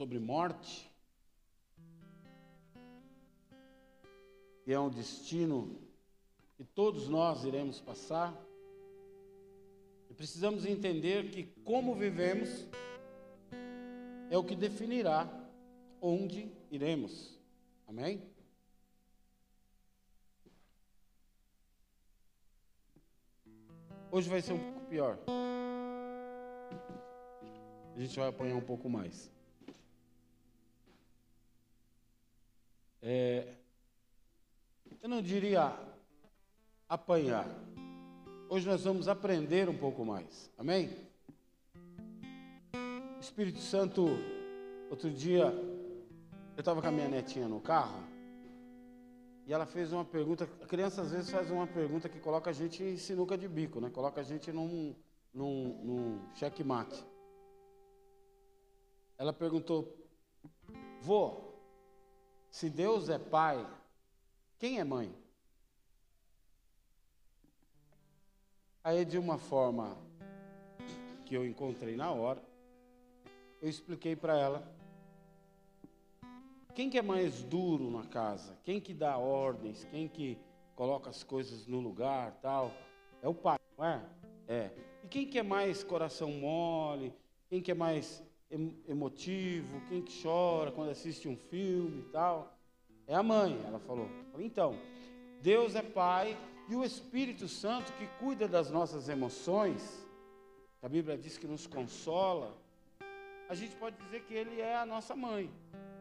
sobre morte, que é um destino que todos nós iremos passar, e precisamos entender que como vivemos é o que definirá onde iremos. Amém? Hoje vai ser um pouco pior. A gente vai apanhar um pouco mais. É, eu não diria apanhar. Hoje nós vamos aprender um pouco mais. Amém? Espírito Santo, outro dia, eu estava com a minha netinha no carro e ela fez uma pergunta. A criança às vezes faz uma pergunta que coloca a gente em sinuca de bico, né? Coloca a gente num, num, num checkmate. Ela perguntou: Vô, se Deus é pai, quem é mãe? Aí, de uma forma que eu encontrei na hora, eu expliquei para ela quem que é mais duro na casa, quem que dá ordens, quem que coloca as coisas no lugar, tal, é o pai, não é? É. E quem que é mais coração mole, quem que é mais emotivo, quem que chora quando assiste um filme e tal, é a mãe, ela falou. Então, Deus é pai e o Espírito Santo, que cuida das nossas emoções, a Bíblia diz que nos consola, a gente pode dizer que Ele é a nossa mãe.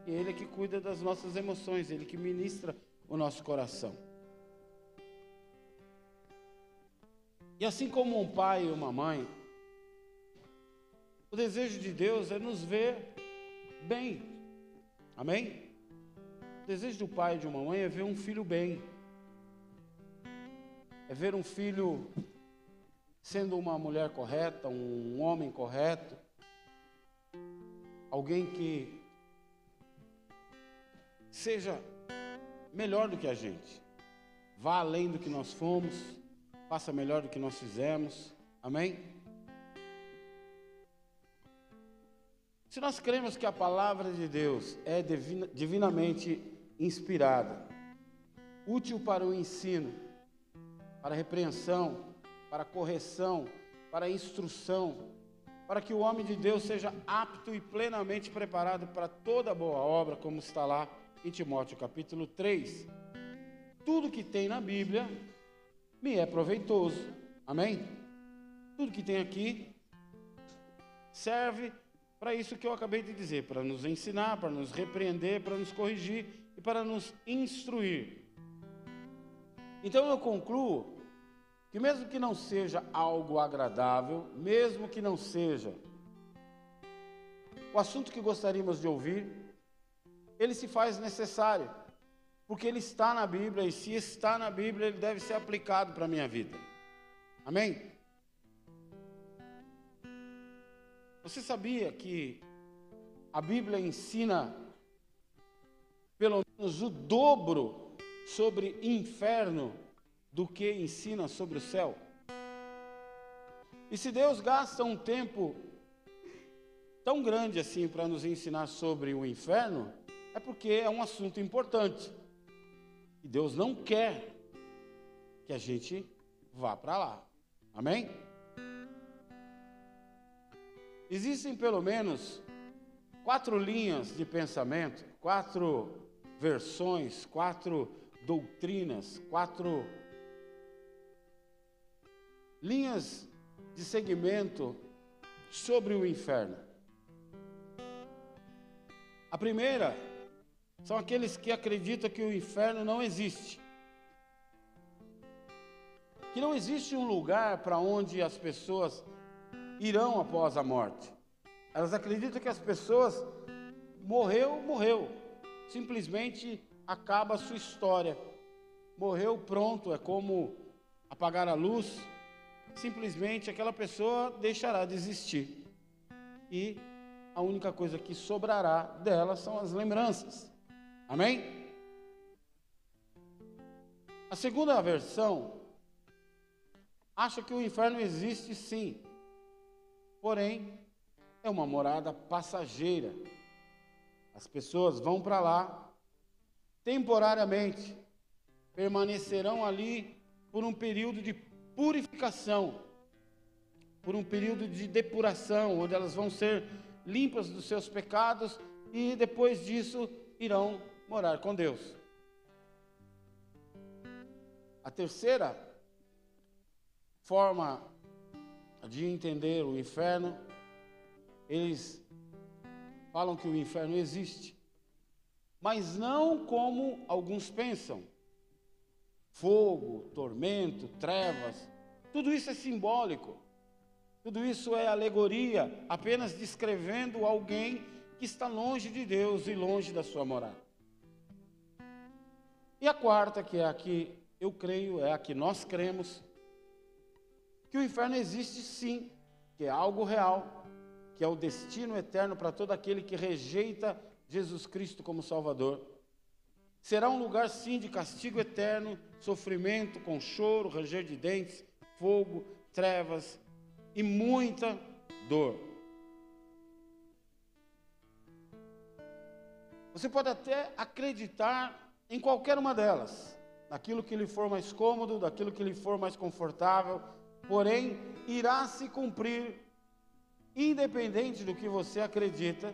Ele é que cuida das nossas emoções, Ele que ministra o nosso coração. E assim como um pai e uma mãe, o desejo de Deus é nos ver bem. Amém? O desejo do pai e de uma mãe é ver um filho bem é ver um filho sendo uma mulher correta, um homem correto, alguém que seja melhor do que a gente, vá além do que nós fomos, faça melhor do que nós fizemos, amém? Se nós cremos que a palavra de Deus é divina, divinamente inspirada, útil para o ensino, para repreensão, para correção, para instrução, para que o homem de Deus seja apto e plenamente preparado para toda boa obra, como está lá em Timóteo capítulo 3. Tudo que tem na Bíblia me é proveitoso. Amém? Tudo que tem aqui serve para isso que eu acabei de dizer, para nos ensinar, para nos repreender, para nos corrigir e para nos instruir. Então eu concluo que, mesmo que não seja algo agradável, mesmo que não seja o assunto que gostaríamos de ouvir, ele se faz necessário, porque ele está na Bíblia e, se está na Bíblia, ele deve ser aplicado para a minha vida. Amém? Você sabia que a Bíblia ensina pelo menos o dobro sobre inferno do que ensina sobre o céu. E se Deus gasta um tempo tão grande assim para nos ensinar sobre o inferno, é porque é um assunto importante. E Deus não quer que a gente vá para lá. Amém? Existem pelo menos quatro linhas de pensamento, quatro versões, quatro doutrinas, quatro linhas de segmento sobre o inferno. A primeira são aqueles que acreditam que o inferno não existe. Que não existe um lugar para onde as pessoas irão após a morte. Elas acreditam que as pessoas morreu, morreu. Simplesmente acaba a sua história. Morreu, pronto, é como apagar a luz. Simplesmente aquela pessoa deixará de existir. E a única coisa que sobrará dela são as lembranças. Amém? A segunda versão acha que o inferno existe sim, porém é uma morada passageira. As pessoas vão para lá temporariamente, permanecerão ali por um período de purificação, por um período de depuração, onde elas vão ser limpas dos seus pecados e depois disso irão morar com Deus. A terceira forma de entender o inferno, eles falam que o inferno existe, mas não como alguns pensam. Fogo, tormento, trevas, tudo isso é simbólico. Tudo isso é alegoria, apenas descrevendo alguém que está longe de Deus e longe da sua morada. E a quarta, que é a que eu creio, é a que nós cremos, que o inferno existe sim, que é algo real, que é o destino eterno para todo aquele que rejeita Jesus Cristo como Salvador. Será um lugar sim de castigo eterno, sofrimento com choro, ranger de dentes, fogo, trevas e muita dor. Você pode até acreditar em qualquer uma delas, naquilo que lhe for mais cômodo, daquilo que lhe for mais confortável, porém irá se cumprir, independente do que você acredita,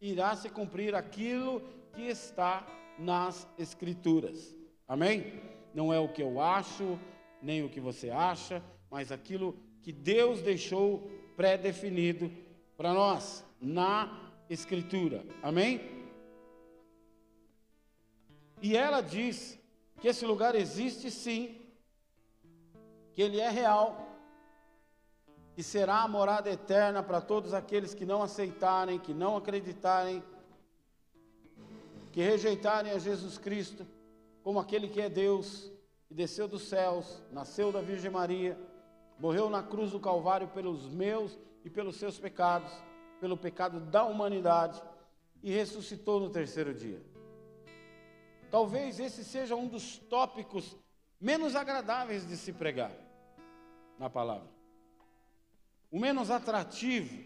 irá se cumprir aquilo que está nas Escrituras. Amém? Não é o que eu acho, nem o que você acha, mas aquilo que Deus deixou pré-definido para nós na Escritura. Amém? E ela diz que esse lugar existe sim, que ele é real, e será a morada eterna para todos aqueles que não aceitarem, que não acreditarem, que rejeitarem a Jesus Cristo como aquele que é Deus, que desceu dos céus, nasceu da Virgem Maria morreu na cruz do Calvário pelos meus e pelos seus pecados, pelo pecado da humanidade e ressuscitou no terceiro dia. Talvez esse seja um dos tópicos menos agradáveis de se pregar na palavra. O menos atrativo.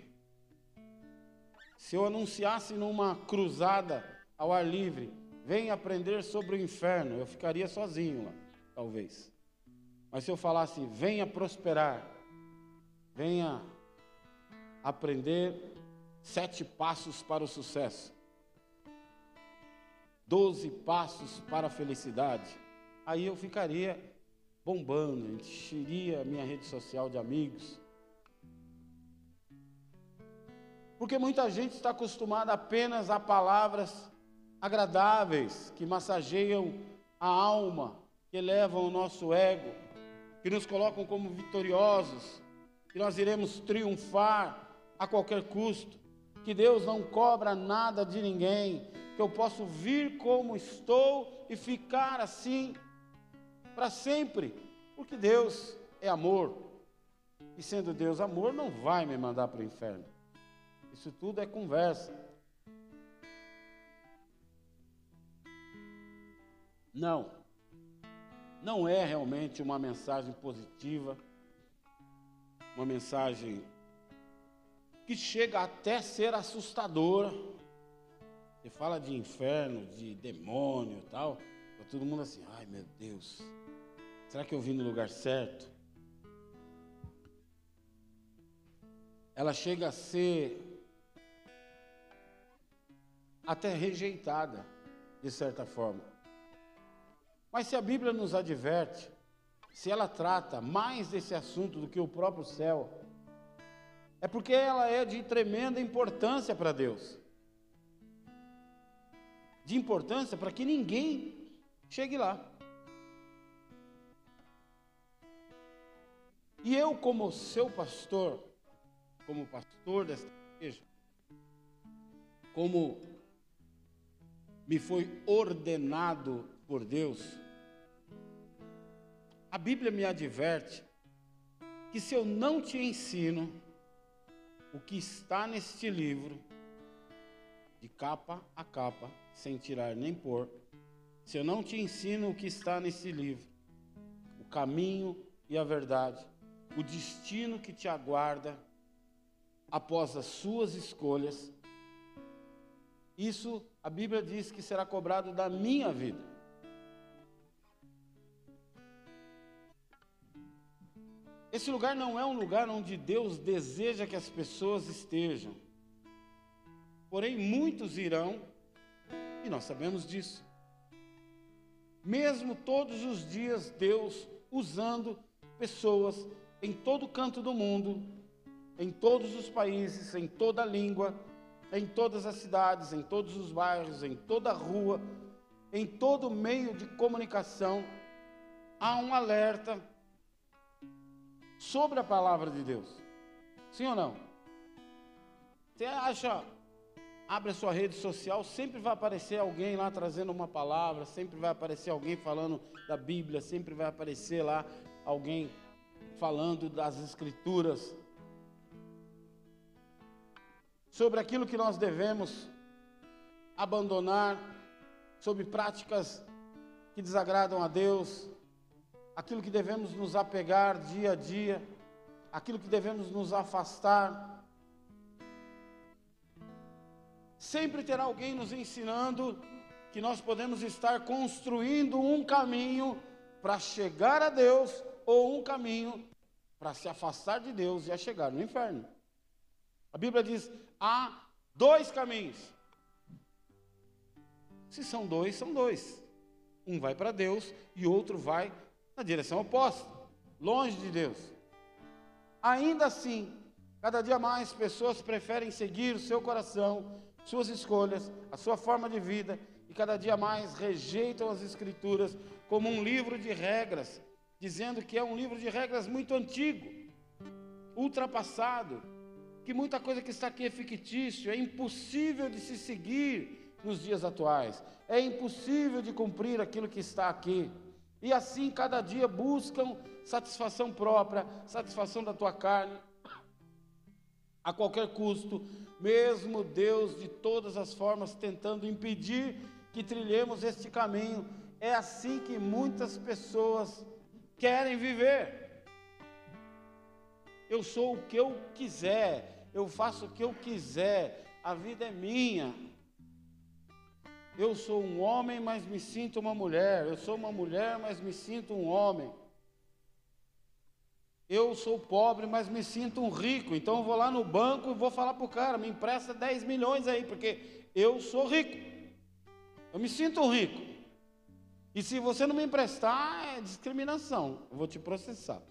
Se eu anunciasse numa cruzada ao ar livre, vem aprender sobre o inferno, eu ficaria sozinho lá, talvez. Mas se eu falasse, venha prosperar, venha aprender sete passos para o sucesso, doze passos para a felicidade, aí eu ficaria bombando, encheria a minha rede social de amigos. Porque muita gente está acostumada apenas a palavras agradáveis, que massageiam a alma, que elevam o nosso ego que nos colocam como vitoriosos, que nós iremos triunfar a qualquer custo, que Deus não cobra nada de ninguém, que eu posso vir como estou e ficar assim para sempre, porque Deus é amor. E sendo Deus amor, não vai me mandar para o inferno. Isso tudo é conversa. Não não é realmente uma mensagem positiva, uma mensagem que chega até ser assustadora. Você fala de inferno, de demônio e tal, tá todo mundo assim, ai meu Deus, será que eu vim no lugar certo? Ela chega a ser até rejeitada, de certa forma. Mas se a Bíblia nos adverte, se ela trata mais desse assunto do que o próprio céu, é porque ela é de tremenda importância para Deus. De importância para que ninguém chegue lá. E eu, como seu pastor, como pastor desta igreja, como me foi ordenado por Deus, a Bíblia me adverte que se eu não te ensino o que está neste livro, de capa a capa, sem tirar nem pôr, se eu não te ensino o que está nesse livro, o caminho e a verdade, o destino que te aguarda após as suas escolhas, isso a Bíblia diz que será cobrado da minha vida. Esse lugar não é um lugar onde Deus deseja que as pessoas estejam. Porém, muitos irão, e nós sabemos disso. Mesmo todos os dias, Deus usando pessoas em todo canto do mundo, em todos os países, em toda língua, em todas as cidades, em todos os bairros, em toda rua, em todo meio de comunicação, há um alerta sobre a palavra de Deus. Sim ou não? Você acha, abre a sua rede social, sempre vai aparecer alguém lá trazendo uma palavra, sempre vai aparecer alguém falando da Bíblia, sempre vai aparecer lá alguém falando das Escrituras sobre aquilo que nós devemos abandonar, sobre práticas que desagradam a Deus, aquilo que devemos nos apegar dia a dia, aquilo que devemos nos afastar. Sempre terá alguém nos ensinando que nós podemos estar construindo um caminho para chegar a Deus ou um caminho para se afastar de Deus e a chegar no inferno. A Bíblia diz: há dois caminhos. Se são dois, são dois. Um vai para Deus e outro vai na direção oposta, longe de Deus. Ainda assim, cada dia mais pessoas preferem seguir o seu coração, suas escolhas, a sua forma de vida e cada dia mais rejeitam as Escrituras como um livro de regras, dizendo que é um livro de regras muito antigo, ultrapassado, que muita coisa que está aqui é fictício, é impossível de se seguir nos dias atuais, é impossível de cumprir aquilo que está aqui. E assim, cada dia buscam satisfação própria, satisfação da tua carne, a qualquer custo, mesmo Deus de todas as formas tentando impedir que trilhemos este caminho. É assim que muitas pessoas querem viver. Eu sou o que eu quiser, eu faço o que eu quiser, a vida é minha. Eu sou um homem, mas me sinto uma mulher. Eu sou uma mulher, mas me sinto um homem. Eu sou pobre, mas me sinto um rico. Então eu vou lá no banco e vou falar para o cara: me empresta 10 milhões aí, porque eu sou rico. Eu me sinto rico. E se você não me emprestar, é discriminação. Eu vou te processar.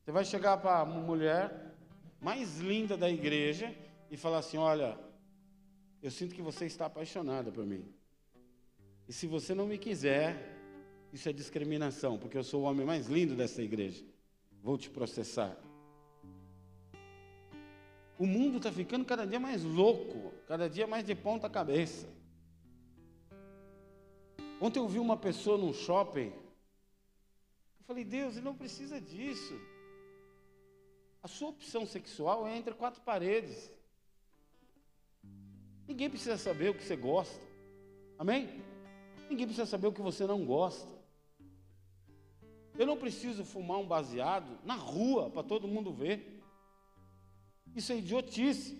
Você vai chegar para uma mulher mais linda da igreja e falar assim: Olha, eu sinto que você está apaixonada por mim. E se você não me quiser, isso é discriminação, porque eu sou o homem mais lindo dessa igreja. Vou te processar. O mundo está ficando cada dia mais louco, cada dia mais de ponta cabeça. Ontem eu vi uma pessoa num shopping. Eu falei, Deus, ele não precisa disso. A sua opção sexual é entre quatro paredes. Ninguém precisa saber o que você gosta. Amém? Ninguém precisa saber o que você não gosta. Eu não preciso fumar um baseado na rua para todo mundo ver. Isso é idiotice.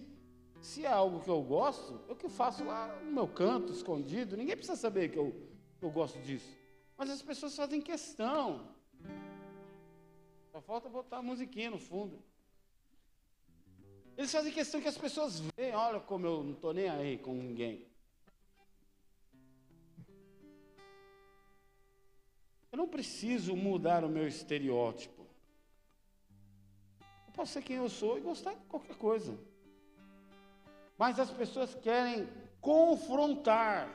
Se é algo que eu gosto, eu que faço lá no meu canto, escondido. Ninguém precisa saber que eu, eu gosto disso. Mas as pessoas fazem questão. Só falta botar a musiquinha no fundo. Eles fazem questão que as pessoas veem, olha como eu não estou nem aí com ninguém. Eu não preciso mudar o meu estereótipo. Eu posso ser quem eu sou e gostar de qualquer coisa. Mas as pessoas querem confrontar,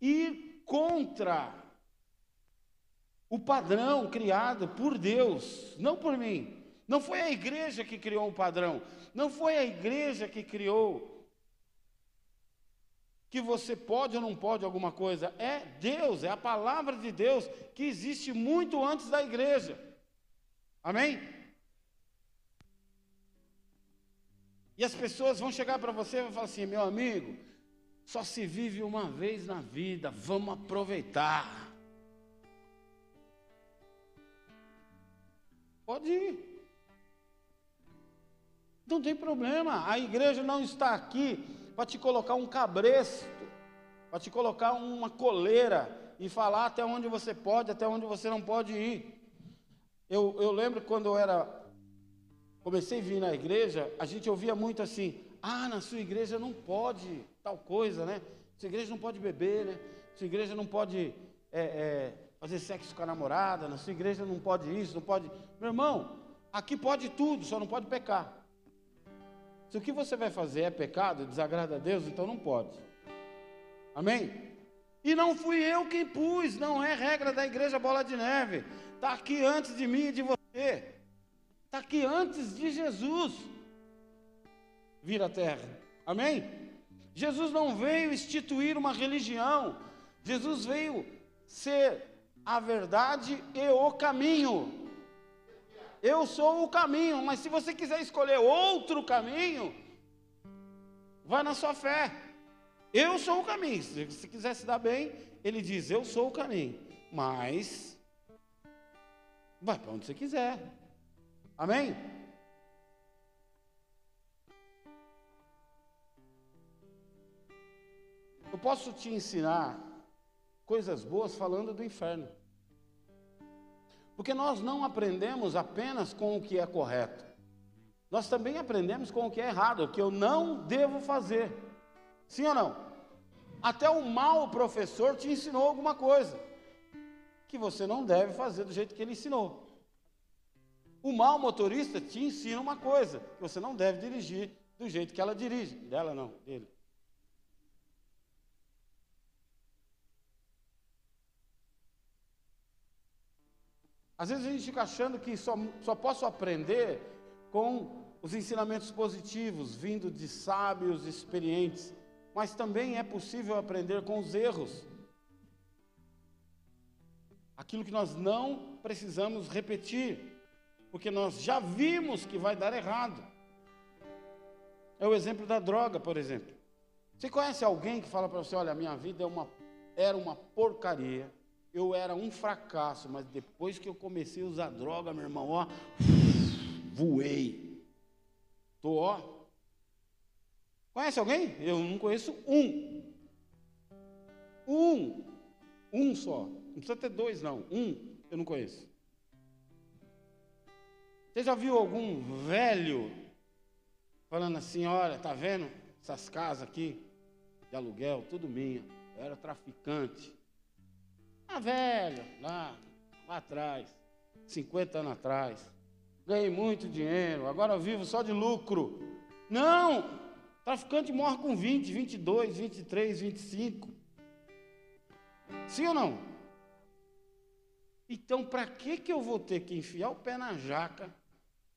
ir contra o padrão criado por Deus, não por mim. Não foi a igreja que criou um padrão. Não foi a igreja que criou que você pode ou não pode alguma coisa. É Deus, é a palavra de Deus que existe muito antes da igreja. Amém? E as pessoas vão chegar para você e vão falar assim: meu amigo, só se vive uma vez na vida, vamos aproveitar. Pode ir. Não tem problema. A igreja não está aqui para te colocar um cabresto, para te colocar uma coleira e falar até onde você pode, até onde você não pode ir. Eu, eu lembro quando eu era comecei a vir na igreja, a gente ouvia muito assim: ah, na sua igreja não pode tal coisa, né? Sua igreja não pode beber, né? Sua igreja não pode é, é, fazer sexo com a namorada, na sua igreja não pode isso, não pode. Meu irmão, aqui pode tudo, só não pode pecar. Se o que você vai fazer é pecado, desagrada a Deus, então não pode. Amém? E não fui eu quem pus, não é regra da igreja Bola de Neve. Está aqui antes de mim e de você. Está aqui antes de Jesus vir à terra. Amém? Jesus não veio instituir uma religião. Jesus veio ser a verdade e o caminho. Eu sou o caminho, mas se você quiser escolher outro caminho, vai na sua fé. Eu sou o caminho. Se quiser se dar bem, ele diz: Eu sou o caminho. Mas, vai para onde você quiser. Amém? Eu posso te ensinar coisas boas falando do inferno. Porque nós não aprendemos apenas com o que é correto. Nós também aprendemos com o que é errado, o que eu não devo fazer. Sim ou não? Até o mau professor te ensinou alguma coisa que você não deve fazer do jeito que ele ensinou. O mau motorista te ensina uma coisa que você não deve dirigir do jeito que ela dirige. Dela não, dele. Às vezes a gente fica achando que só, só posso aprender com os ensinamentos positivos, vindo de sábios experientes, mas também é possível aprender com os erros. Aquilo que nós não precisamos repetir, porque nós já vimos que vai dar errado. É o exemplo da droga, por exemplo. Você conhece alguém que fala para você: olha, minha vida é uma, era uma porcaria, eu era um fracasso, mas depois que eu comecei a usar droga, meu irmão, ó, voei. Tô, ó. Conhece alguém? Eu não conheço um. Um. Um só. Não precisa ter dois, não. Um eu não conheço. Você já viu algum velho falando assim, olha, tá vendo essas casas aqui de aluguel, tudo minha. Eu era traficante. Ah, velho, lá, lá atrás, 50 anos atrás. Ganhei muito dinheiro, agora vivo só de lucro. Não! Traficante morre com 20, 22, 23, 25. Sim ou não? Então, para que, que eu vou ter que enfiar o pé na jaca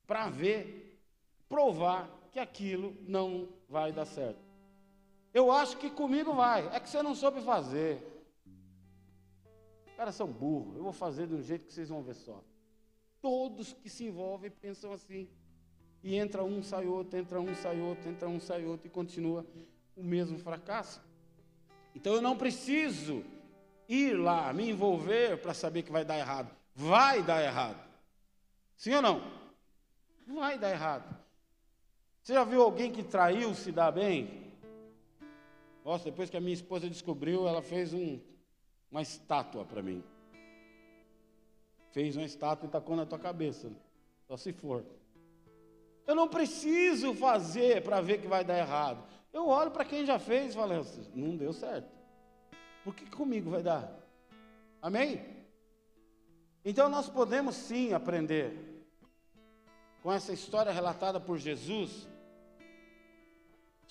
para ver, provar que aquilo não vai dar certo? Eu acho que comigo vai, é que você não soube fazer caras são burros, eu vou fazer de um jeito que vocês vão ver só. Todos que se envolvem pensam assim. E entra um, sai outro, entra um, sai outro, entra um, sai outro, e continua o mesmo fracasso. Então eu não preciso ir lá, me envolver para saber que vai dar errado. Vai dar errado. Sim ou não? Vai dar errado. Você já viu alguém que traiu se dar bem? Nossa, depois que a minha esposa descobriu, ela fez um uma estátua para mim. Fez uma estátua e tacou na tua cabeça. Só se for. Eu não preciso fazer para ver que vai dar errado. Eu olho para quem já fez e falo, não deu certo. Por que comigo vai dar? Amém? Então nós podemos sim aprender com essa história relatada por Jesus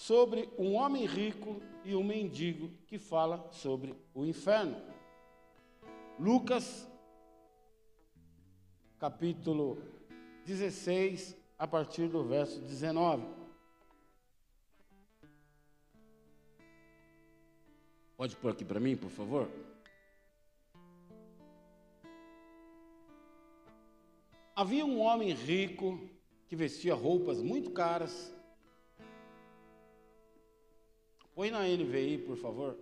sobre um homem rico e um mendigo que fala sobre o inferno. Lucas, capítulo 16, a partir do verso 19. Pode pôr aqui para mim, por favor? Havia um homem rico que vestia roupas muito caras. Põe na NVI, por favor.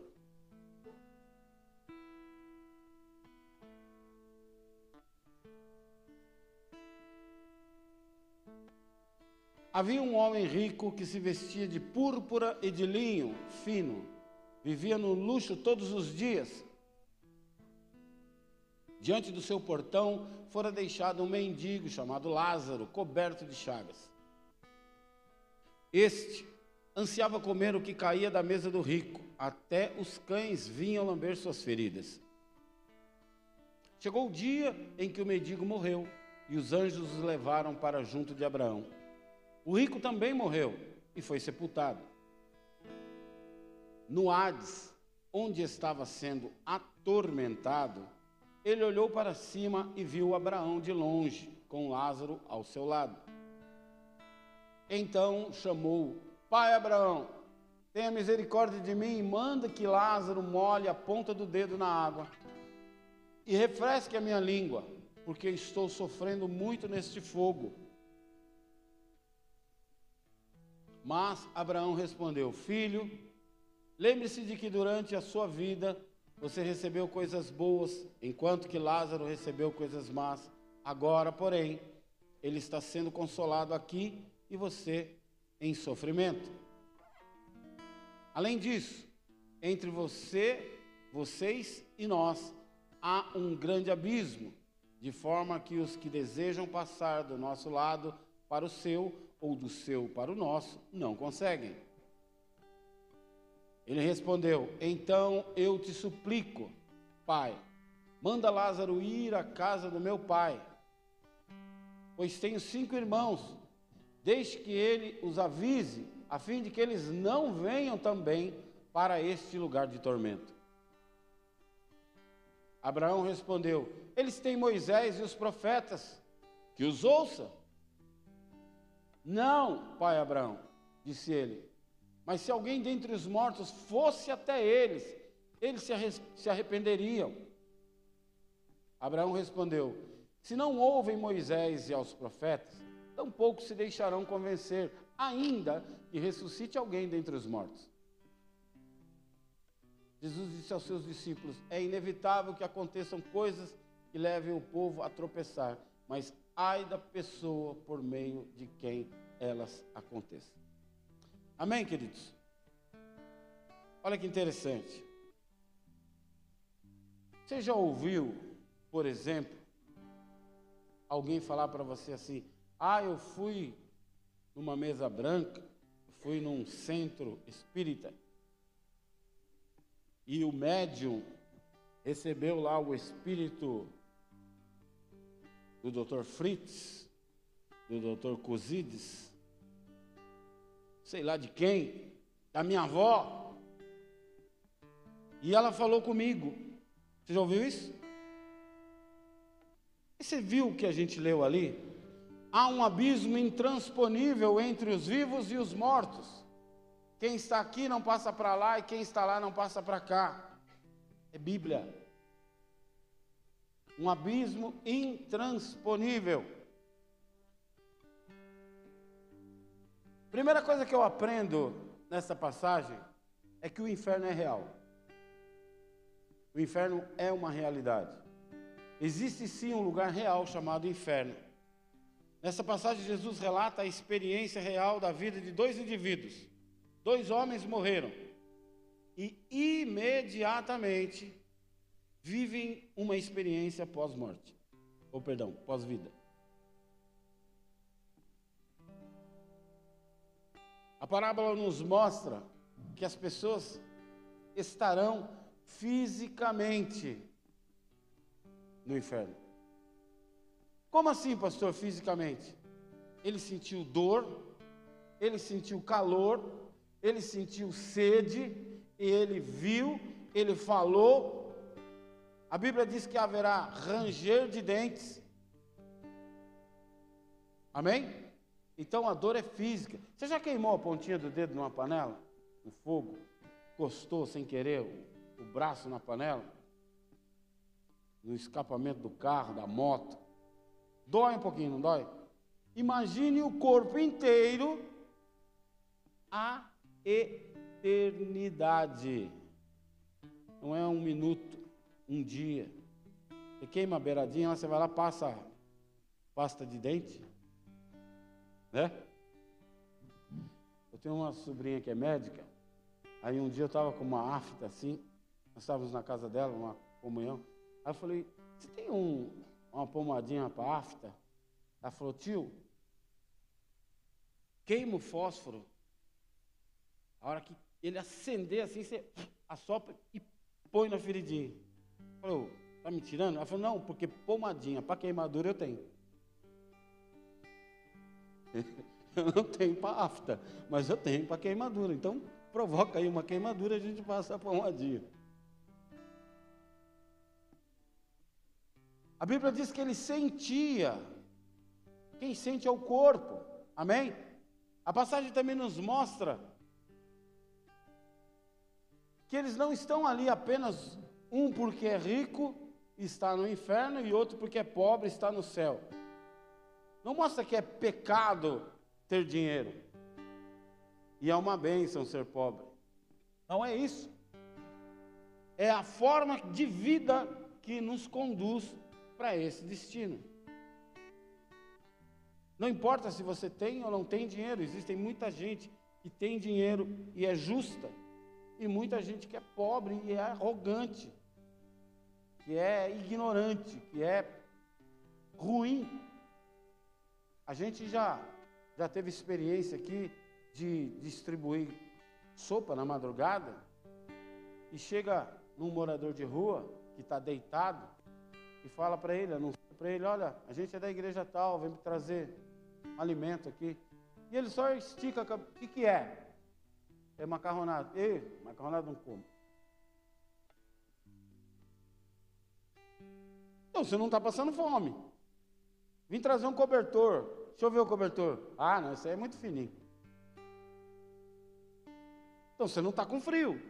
Havia um homem rico que se vestia de púrpura e de linho fino, vivia no luxo todos os dias. Diante do seu portão fora deixado um mendigo chamado Lázaro, coberto de chagas. Este ansiava comer o que caía da mesa do rico, até os cães vinham lamber suas feridas. Chegou o dia em que o mendigo morreu e os anjos os levaram para junto de Abraão. O rico também morreu e foi sepultado. No Hades, onde estava sendo atormentado, ele olhou para cima e viu Abraão de longe, com Lázaro ao seu lado. Então chamou: Pai Abraão, tenha misericórdia de mim e manda que Lázaro molhe a ponta do dedo na água e refresque a minha língua, porque estou sofrendo muito neste fogo. Mas Abraão respondeu: Filho, lembre-se de que durante a sua vida você recebeu coisas boas, enquanto que Lázaro recebeu coisas más. Agora, porém, ele está sendo consolado aqui e você em sofrimento. Além disso, entre você, vocês e nós há um grande abismo, de forma que os que desejam passar do nosso lado para o seu ou do seu para o nosso não conseguem. Ele respondeu: Então eu te suplico, pai, manda Lázaro ir à casa do meu pai, pois tenho cinco irmãos Deixe que ele os avise, a fim de que eles não venham também para este lugar de tormento. Abraão respondeu: Eles têm Moisés e os profetas, que os ouça. Não, pai Abraão, disse ele, mas se alguém dentre os mortos fosse até eles, eles se arrependeriam. Abraão respondeu: Se não ouvem Moisés e aos profetas, tampouco se deixarão convencer, ainda que ressuscite alguém dentre os mortos. Jesus disse aos seus discípulos: É inevitável que aconteçam coisas que levem o povo a tropeçar, mas ai da pessoa por meio de quem elas aconteçam. Amém, queridos? Olha que interessante. Você já ouviu, por exemplo, alguém falar para você assim: ah, eu fui numa mesa branca, fui num centro espírita, e o médium recebeu lá o espírito do Dr. Fritz, do Dr. Cosides, sei lá de quem, da minha avó. E ela falou comigo. Você já ouviu isso? E você viu o que a gente leu ali? Há um abismo intransponível entre os vivos e os mortos. Quem está aqui não passa para lá e quem está lá não passa para cá. É Bíblia. Um abismo intransponível. Primeira coisa que eu aprendo nessa passagem é que o inferno é real. O inferno é uma realidade. Existe sim um lugar real chamado inferno. Nessa passagem, Jesus relata a experiência real da vida de dois indivíduos. Dois homens morreram e imediatamente vivem uma experiência pós-morte, ou perdão, pós-vida. A parábola nos mostra que as pessoas estarão fisicamente no inferno. Como assim, pastor, fisicamente? Ele sentiu dor, ele sentiu calor, ele sentiu sede, ele viu, ele falou. A Bíblia diz que haverá ranger de dentes. Amém? Então a dor é física. Você já queimou a pontinha do dedo numa panela? O fogo encostou sem querer o, o braço na panela? No escapamento do carro, da moto? Dói um pouquinho, não dói? Imagine o corpo inteiro a eternidade. Não é um minuto, um dia. Você queima a beiradinha, você vai lá, passa pasta de dente, né? Eu tenho uma sobrinha que é médica. Aí um dia eu estava com uma afta assim, nós estávamos na casa dela, uma comunhão. Aí eu falei, você tem um, uma pomadinha para afta? Ela falou, tio, queima o fósforo. A hora que ele acender assim, você assopra e põe na feridinha. Falou, tá me tirando? Ela falou, não, porque pomadinha para queimadura eu tenho. eu não tenho para afta, mas eu tenho para queimadura. Então, provoca aí uma queimadura, a gente passa a pomadinha. A Bíblia diz que ele sentia. Quem sente é o corpo. Amém? A passagem também nos mostra que eles não estão ali apenas um porque é rico está no inferno e outro porque é pobre está no céu. Não mostra que é pecado ter dinheiro. E é uma bênção ser pobre. Não é isso. É a forma de vida que nos conduz para esse destino. Não importa se você tem ou não tem dinheiro, existem muita gente que tem dinheiro e é justa, e muita gente que é pobre e é arrogante, que é ignorante, que é ruim. A gente já, já teve experiência aqui de distribuir sopa na madrugada e chega num morador de rua que está deitado e fala para ele, anuncia para ele, olha, a gente é da igreja tal, vem me trazer alimento aqui. E ele só estica, o que, que é? É macarronado. Ei, macarronado não como. Então, você não está passando fome. Vim trazer um cobertor. Deixa eu ver o cobertor. Ah, não, esse aí é muito fininho. Então, você não está com frio.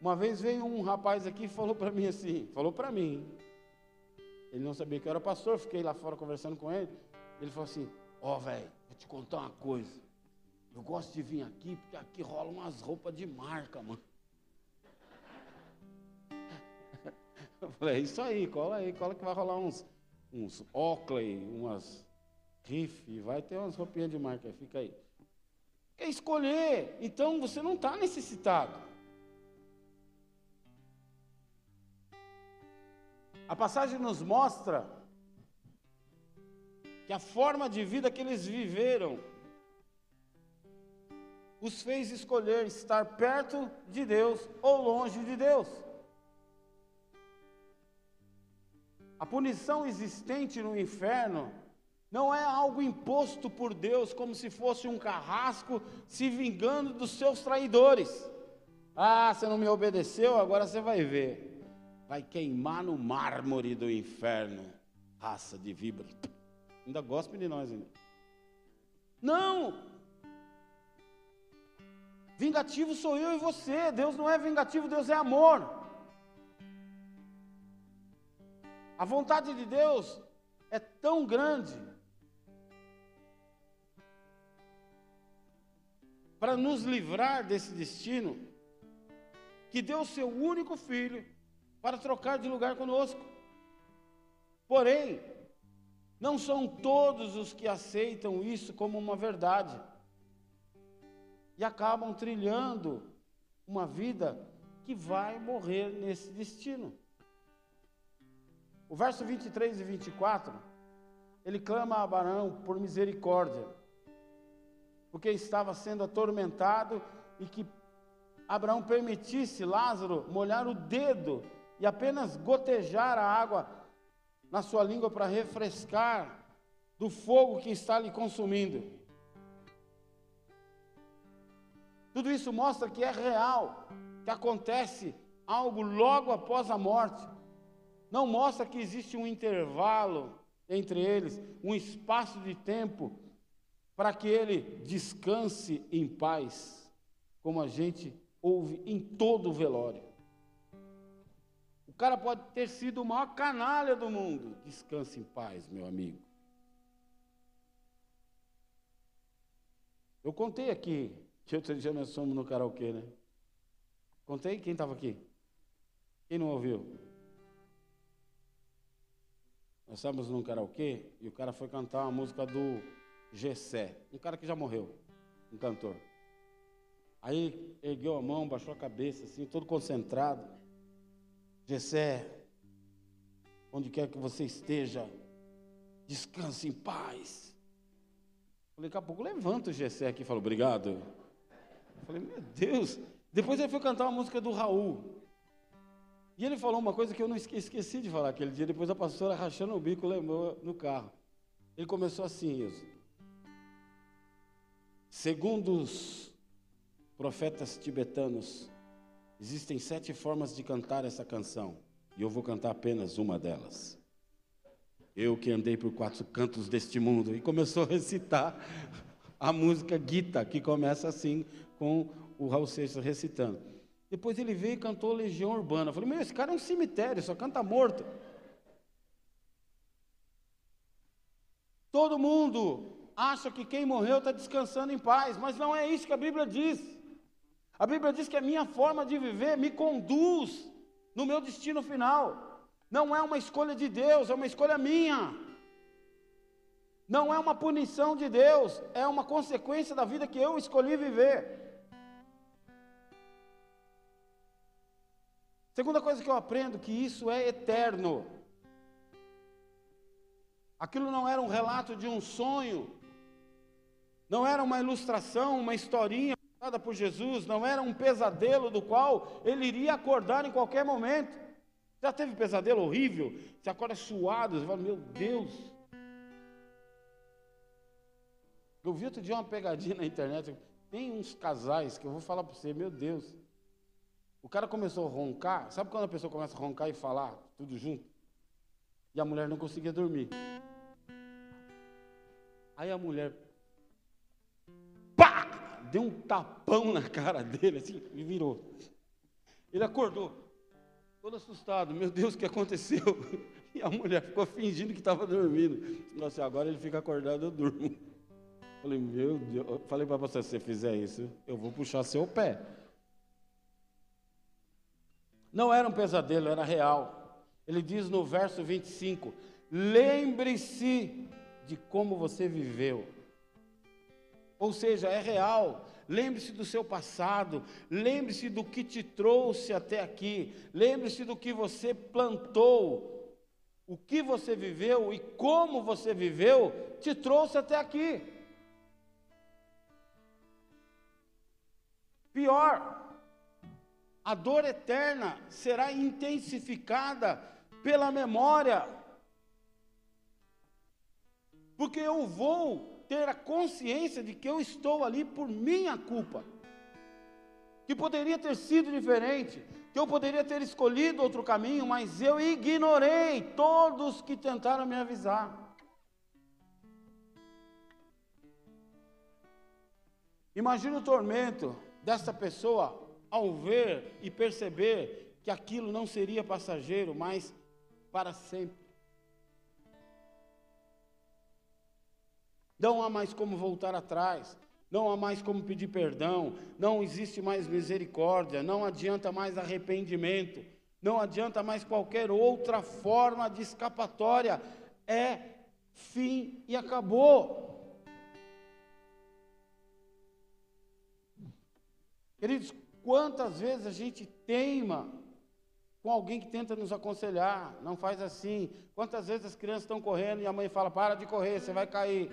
Uma vez veio um rapaz aqui e falou para mim assim, falou para mim, ele não sabia que eu era pastor, fiquei lá fora conversando com ele. Ele falou assim: Ó, oh, velho, vou te contar uma coisa. Eu gosto de vir aqui porque aqui rola umas roupas de marca, mano. Eu falei: É isso aí, cola aí, cola que vai rolar uns, uns Oakley, umas Riff, vai ter umas roupinhas de marca, fica aí. Quer escolher, então você não está necessitado. A passagem nos mostra que a forma de vida que eles viveram os fez escolher estar perto de Deus ou longe de Deus. A punição existente no inferno não é algo imposto por Deus como se fosse um carrasco se vingando dos seus traidores. Ah, você não me obedeceu, agora você vai ver vai queimar no mármore do inferno, raça de vibra. Ainda gosta de nós ainda. Não! Vingativo sou eu e você. Deus não é vingativo, Deus é amor. A vontade de Deus é tão grande para nos livrar desse destino que deu seu único filho para trocar de lugar conosco. Porém, não são todos os que aceitam isso como uma verdade e acabam trilhando uma vida que vai morrer nesse destino. O verso 23 e 24, ele clama a Abraão por misericórdia, porque estava sendo atormentado e que Abraão permitisse Lázaro molhar o dedo e apenas gotejar a água na sua língua para refrescar do fogo que está lhe consumindo. Tudo isso mostra que é real, que acontece algo logo após a morte. Não mostra que existe um intervalo entre eles, um espaço de tempo para que ele descanse em paz, como a gente ouve em todo o velório. O cara pode ter sido o maior canalha do mundo. Descanse em paz, meu amigo. Eu contei aqui, que outro dia nós fomos no karaokê, né? Contei quem estava aqui? Quem não ouviu? Nós estávamos num karaokê e o cara foi cantar uma música do Gessé, um cara que já morreu. um cantor. Aí ergueu a mão, baixou a cabeça, assim, todo concentrado. Gessé, onde quer que você esteja, descanse em paz. Falei, daqui a pouco levanta o Gessé aqui e falou, obrigado. Falei, meu Deus. Depois ele foi cantar uma música do Raul. E ele falou uma coisa que eu não esqueci de falar aquele dia. Depois a pastora rachando o bico lembrou no carro. Ele começou assim, isso. Segundo os profetas tibetanos, existem sete formas de cantar essa canção. E eu vou cantar apenas uma delas. Eu que andei por quatro cantos deste mundo. E começou a recitar a música Gita, que começa assim, com o Raul Seixas recitando. Depois ele veio e cantou Legião Urbana. Eu falei, meu, esse cara é um cemitério, só canta morto. Todo mundo acha que quem morreu está descansando em paz, mas não é isso que a Bíblia diz. A Bíblia diz que a minha forma de viver me conduz no meu destino final. Não é uma escolha de Deus, é uma escolha minha. Não é uma punição de Deus, é uma consequência da vida que eu escolhi viver. Segunda coisa que eu aprendo, que isso é eterno. Aquilo não era um relato de um sonho, não era uma ilustração, uma historinha contada por Jesus, não era um pesadelo do qual ele iria acordar em qualquer momento. Já teve pesadelo horrível? Você acorda suado, você fala, meu Deus. Eu vi outro dia uma pegadinha na internet. Tem uns casais que eu vou falar para você, meu Deus. O cara começou a roncar. Sabe quando a pessoa começa a roncar e falar tudo junto? E a mulher não conseguia dormir. Aí a mulher deu um tapão na cara dele assim e virou. Ele acordou, todo assustado. Meu Deus, o que aconteceu? E a mulher ficou fingindo que estava dormindo. Nossa, agora ele fica acordado, eu durmo. Falei, meu Deus. Falei para você, se você fizer isso, eu vou puxar seu pé. Não era um pesadelo, era real. Ele diz no verso 25: Lembre-se de como você viveu. Ou seja, é real. Lembre-se do seu passado, lembre-se do que te trouxe até aqui, lembre-se do que você plantou, o que você viveu e como você viveu te trouxe até aqui. Pior, a dor eterna será intensificada pela memória. Porque eu vou ter a consciência de que eu estou ali por minha culpa. Que poderia ter sido diferente, que eu poderia ter escolhido outro caminho, mas eu ignorei todos que tentaram me avisar. Imagina o tormento dessa pessoa ao ver e perceber que aquilo não seria passageiro, mas para sempre. Não há mais como voltar atrás, não há mais como pedir perdão, não existe mais misericórdia, não adianta mais arrependimento, não adianta mais qualquer outra forma de escapatória. É fim e acabou. Queridos, Quantas vezes a gente teima com alguém que tenta nos aconselhar, não faz assim. Quantas vezes as crianças estão correndo e a mãe fala: para de correr, você vai cair.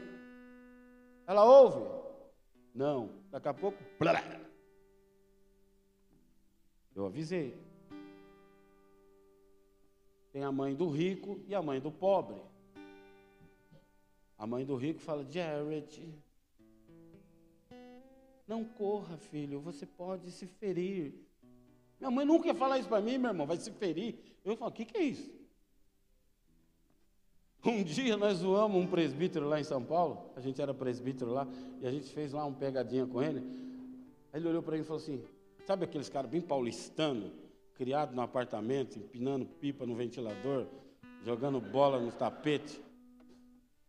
Ela ouve? Não. Daqui a pouco, blá. eu avisei. Tem a mãe do rico e a mãe do pobre. A mãe do rico fala: Jared, não corra, filho, você pode se ferir. Minha mãe nunca ia falar isso para mim, meu irmão, vai se ferir. Eu falo, o que, que é isso? Um dia nós zoamos um presbítero lá em São Paulo, a gente era presbítero lá, e a gente fez lá uma pegadinha com ele. Aí ele olhou para mim e falou assim: Sabe aqueles caras bem paulistanos, criados no apartamento, empinando pipa no ventilador, jogando bola no tapete?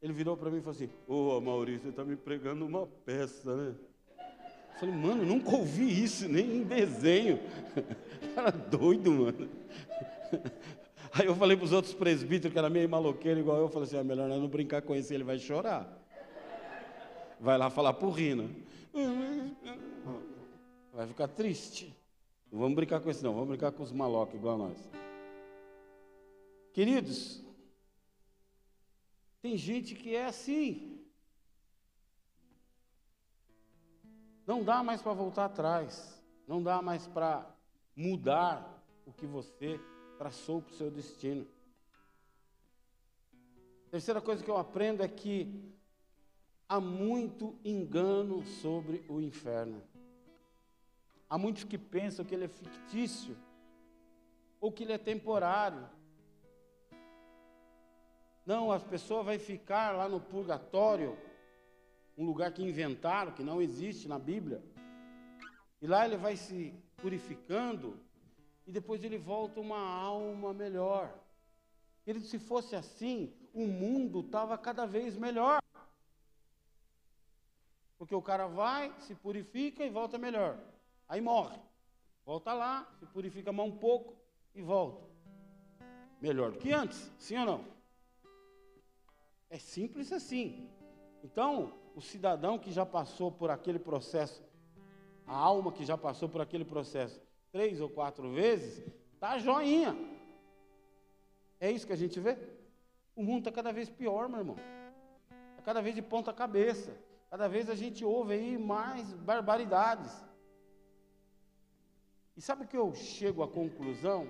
Ele virou para mim e falou assim: Ô oh, Maurício, você está me pregando uma peça, né? Falei, mano, nunca ouvi isso, nem em desenho. Era doido, mano. Aí eu falei para os outros presbíteros, que era meio maloqueiro igual eu, falei assim, é melhor não brincar com esse, ele vai chorar. vai lá falar por Rina. Vai ficar triste. Não vamos brincar com isso, não. Vamos brincar com os malocos igual nós. Queridos, tem gente que é assim. Não dá mais para voltar atrás. Não dá mais para mudar o que você traçou para o seu destino. Terceira coisa que eu aprendo é que há muito engano sobre o inferno. Há muitos que pensam que ele é fictício ou que ele é temporário. Não, as pessoas vão ficar lá no purgatório, um lugar que inventaram, que não existe na Bíblia. E lá ele vai se purificando e depois ele volta uma alma melhor. Ele, se fosse assim, o mundo estava cada vez melhor. Porque o cara vai, se purifica e volta melhor. Aí morre. Volta lá, se purifica mais um pouco e volta. Melhor do que antes, sim ou não? É simples assim. Então, o cidadão que já passou por aquele processo, a alma que já passou por aquele processo três ou quatro vezes, tá joinha. É isso que a gente vê? O mundo está cada vez pior, meu irmão. Está cada vez de ponta cabeça. Cada vez a gente ouve aí mais barbaridades. E sabe o que eu chego à conclusão?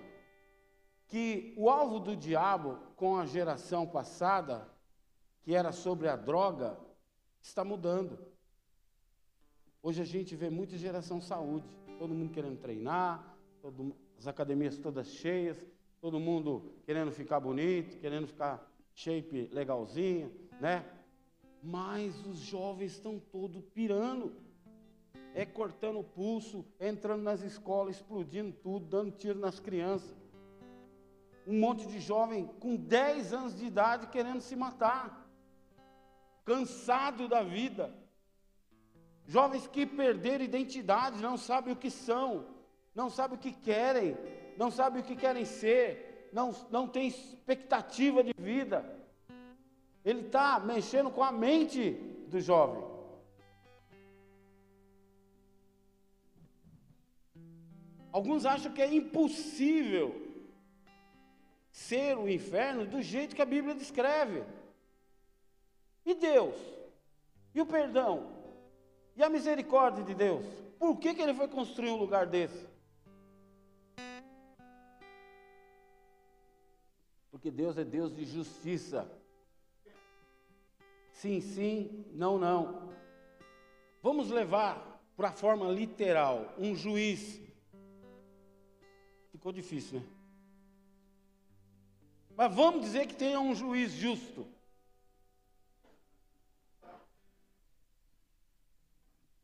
Que o alvo do diabo com a geração passada, que era sobre a droga, está mudando. Hoje a gente vê muita geração saúde, todo mundo querendo treinar, todo, as academias todas cheias, todo mundo querendo ficar bonito, querendo ficar shape legalzinho, né? Mas os jovens estão todos pirando. É cortando o pulso, é entrando nas escolas, explodindo tudo, dando tiro nas crianças. Um monte de jovem com 10 anos de idade querendo se matar. Cansado da vida. Jovens que perderam identidade, não sabem o que são, não sabem o que querem, não sabem o que querem ser, não, não tem expectativa de vida. Ele está mexendo com a mente do jovem. Alguns acham que é impossível ser o inferno do jeito que a Bíblia descreve. E Deus? E o perdão? E a misericórdia de Deus? Por que, que ele foi construir um lugar desse? Porque Deus é Deus de justiça. Sim, sim, não, não. Vamos levar para a forma literal. Um juiz. Ficou difícil, né? Mas vamos dizer que tenha um juiz justo.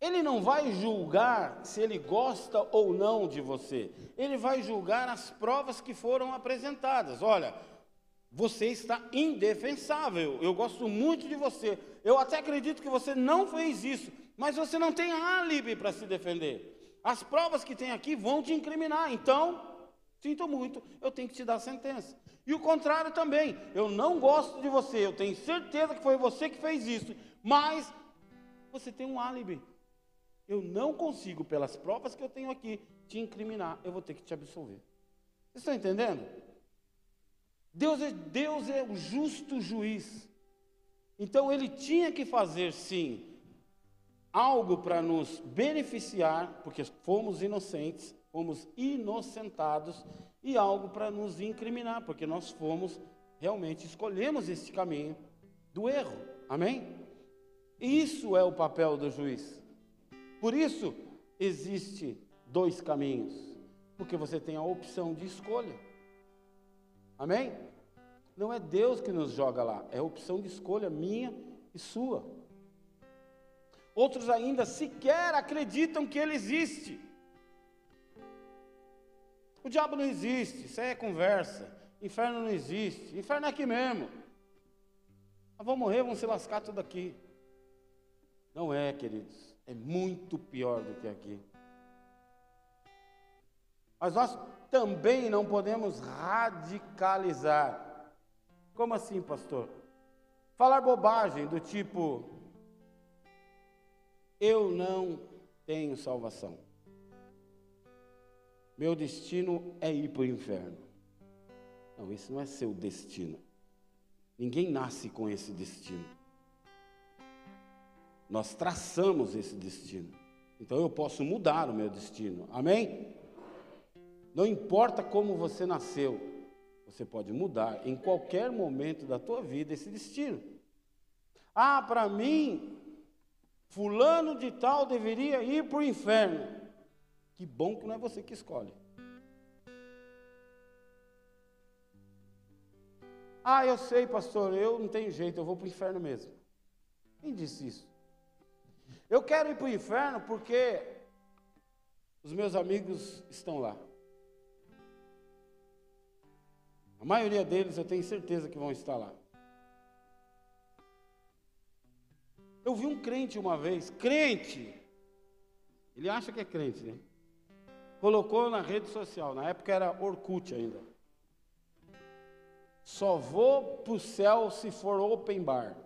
Ele não vai julgar se ele gosta ou não de você. Ele vai julgar as provas que foram apresentadas. Olha, você está indefensável. Eu gosto muito de você. Eu até acredito que você não fez isso, mas você não tem álibi para se defender. As provas que tem aqui vão te incriminar. Então, sinto muito, eu tenho que te dar sentença. E o contrário também. Eu não gosto de você. Eu tenho certeza que foi você que fez isso, mas você tem um álibi. Eu não consigo, pelas provas que eu tenho aqui, te incriminar. Eu vou ter que te absolver. Vocês estão entendendo? Deus é, Deus é o justo juiz. Então ele tinha que fazer sim algo para nos beneficiar, porque fomos inocentes, fomos inocentados, e algo para nos incriminar, porque nós fomos realmente escolhemos esse caminho do erro. Amém? Isso é o papel do juiz. Por isso existe dois caminhos, porque você tem a opção de escolha. Amém? Não é Deus que nos joga lá, é opção de escolha minha e sua. Outros ainda sequer acreditam que ele existe. O diabo não existe, isso aí é conversa. Inferno não existe, inferno é aqui mesmo. Nós vamos morrer, vamos se lascar tudo aqui. Não é, queridos, é muito pior do que aqui. Mas nós também não podemos radicalizar. Como assim, pastor? Falar bobagem do tipo: eu não tenho salvação. Meu destino é ir para o inferno. Não, esse não é seu destino. Ninguém nasce com esse destino. Nós traçamos esse destino. Então eu posso mudar o meu destino. Amém? Não importa como você nasceu, você pode mudar em qualquer momento da tua vida esse destino. Ah, para mim, fulano de tal deveria ir para o inferno. Que bom que não é você que escolhe. Ah, eu sei, pastor, eu não tenho jeito, eu vou para o inferno mesmo. Quem disse isso? Eu quero ir para o inferno porque os meus amigos estão lá. A maioria deles eu tenho certeza que vão estar lá. Eu vi um crente uma vez, crente, ele acha que é crente, né? Colocou na rede social, na época era Orkut ainda. Só vou para o céu se for open bar.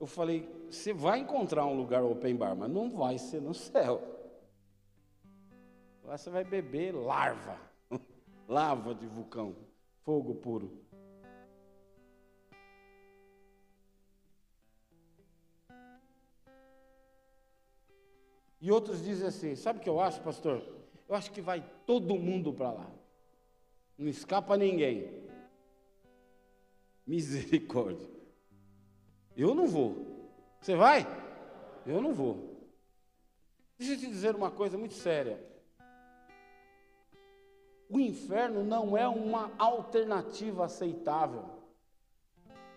Eu falei, você vai encontrar um lugar open bar, mas não vai ser no céu. Lá você vai beber larva, lava de vulcão, fogo puro. E outros dizem assim: sabe o que eu acho, pastor? Eu acho que vai todo mundo para lá. Não escapa ninguém. Misericórdia. Eu não vou. Você vai? Eu não vou. Deixa eu te dizer uma coisa muito séria. O inferno não é uma alternativa aceitável.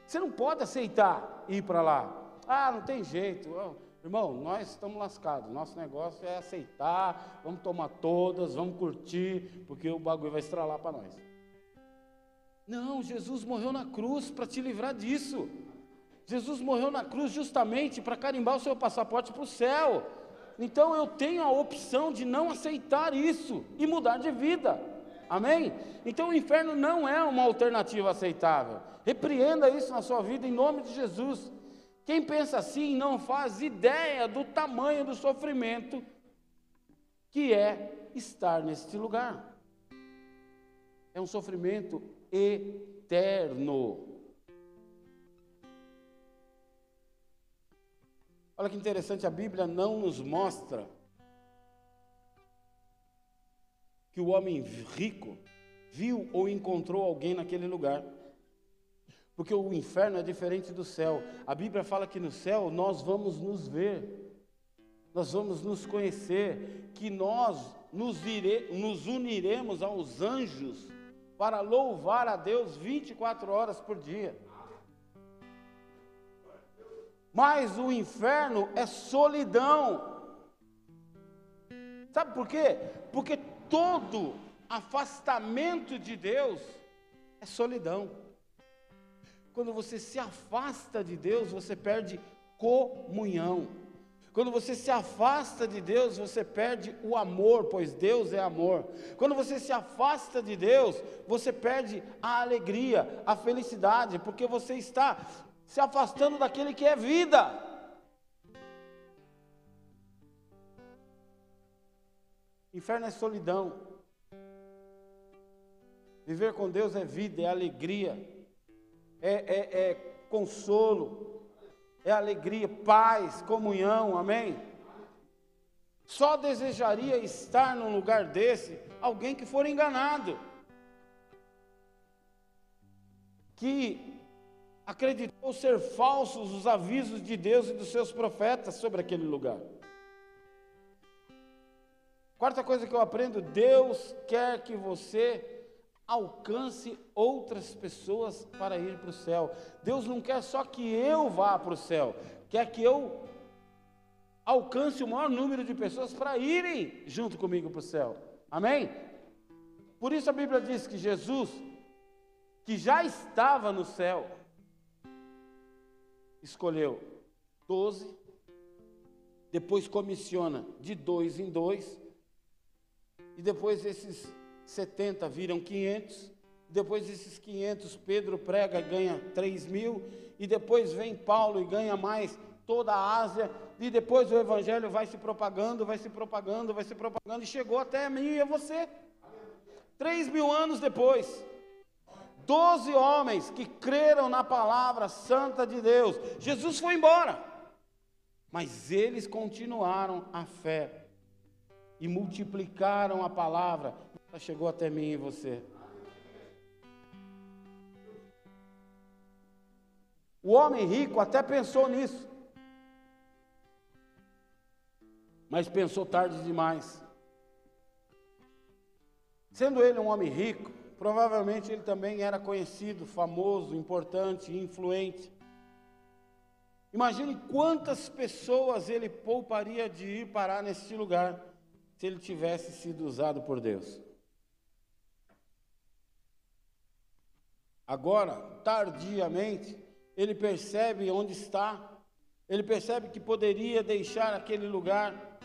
Você não pode aceitar ir para lá. Ah, não tem jeito. Irmão, nós estamos lascados. Nosso negócio é aceitar, vamos tomar todas, vamos curtir, porque o bagulho vai estralar para nós. Não, Jesus morreu na cruz para te livrar disso. Jesus morreu na cruz justamente para carimbar o seu passaporte para o céu. Então eu tenho a opção de não aceitar isso e mudar de vida. Amém? Então o inferno não é uma alternativa aceitável. Repreenda isso na sua vida em nome de Jesus. Quem pensa assim não faz ideia do tamanho do sofrimento que é estar neste lugar. É um sofrimento eterno. Olha que interessante, a Bíblia não nos mostra que o homem rico viu ou encontrou alguém naquele lugar. Porque o inferno é diferente do céu. A Bíblia fala que no céu nós vamos nos ver, nós vamos nos conhecer, que nós nos, ire, nos uniremos aos anjos para louvar a Deus 24 horas por dia. Mas o inferno é solidão. Sabe por quê? Porque todo afastamento de Deus é solidão. Quando você se afasta de Deus, você perde comunhão. Quando você se afasta de Deus, você perde o amor, pois Deus é amor. Quando você se afasta de Deus, você perde a alegria, a felicidade, porque você está se afastando daquele que é vida. Inferno é solidão. Viver com Deus é vida, é alegria é, é, é consolo, é alegria, paz, comunhão, amém? Só desejaria estar num lugar desse alguém que for enganado, que acreditou ser falsos os avisos de Deus e dos seus profetas sobre aquele lugar. Quarta coisa que eu aprendo: Deus quer que você alcance outras pessoas para ir para o céu. Deus não quer só que eu vá para o céu, quer que eu alcance o maior número de pessoas para irem junto comigo para o céu. Amém? Por isso a Bíblia diz que Jesus, que já estava no céu, escolheu doze, depois comissiona de dois em dois, e depois esses 70 viram 500, depois desses 500 Pedro prega ganha 3 mil, e depois vem Paulo e ganha mais toda a Ásia, e depois o Evangelho vai se propagando, vai se propagando, vai se propagando, e chegou até mim e a você. Três mil anos depois, doze homens que creram na palavra santa de Deus, Jesus foi embora, mas eles continuaram a fé e multiplicaram a palavra, chegou até mim e você. O homem rico até pensou nisso, mas pensou tarde demais. Sendo ele um homem rico, provavelmente ele também era conhecido, famoso, importante, influente. Imagine quantas pessoas ele pouparia de ir parar nesse lugar se ele tivesse sido usado por Deus. Agora, tardiamente, ele percebe onde está, ele percebe que poderia deixar aquele lugar,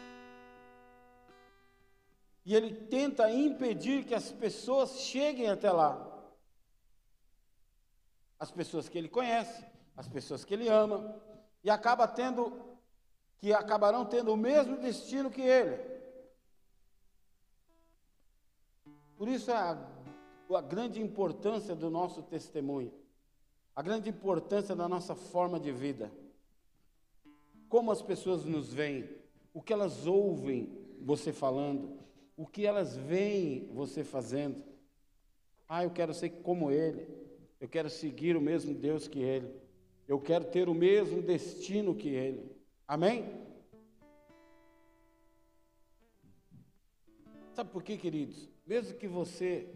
e ele tenta impedir que as pessoas cheguem até lá. As pessoas que ele conhece, as pessoas que ele ama, e acaba tendo, que acabarão tendo o mesmo destino que ele. Por isso é a, a grande importância do nosso testemunho a grande importância da nossa forma de vida. Como as pessoas nos veem, o que elas ouvem você falando, o que elas veem você fazendo. Ah, eu quero ser como ele, eu quero seguir o mesmo Deus que ele, eu quero ter o mesmo destino que ele. Amém? Sabe por quê, queridos? Mesmo que você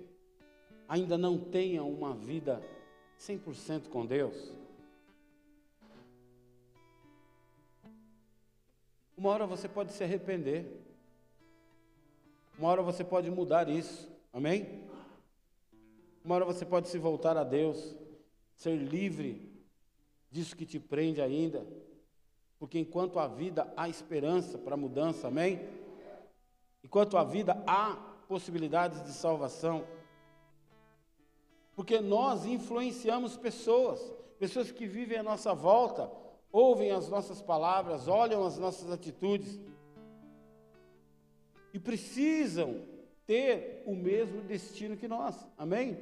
ainda não tenha uma vida 100% com Deus? Uma hora você pode se arrepender. Uma hora você pode mudar isso. Amém? Uma hora você pode se voltar a Deus, ser livre disso que te prende ainda. Porque enquanto há vida, há esperança para mudança. Amém? Enquanto há vida, há possibilidades de salvação. Porque nós influenciamos pessoas, pessoas que vivem à nossa volta, ouvem as nossas palavras, olham as nossas atitudes e precisam ter o mesmo destino que nós. Amém?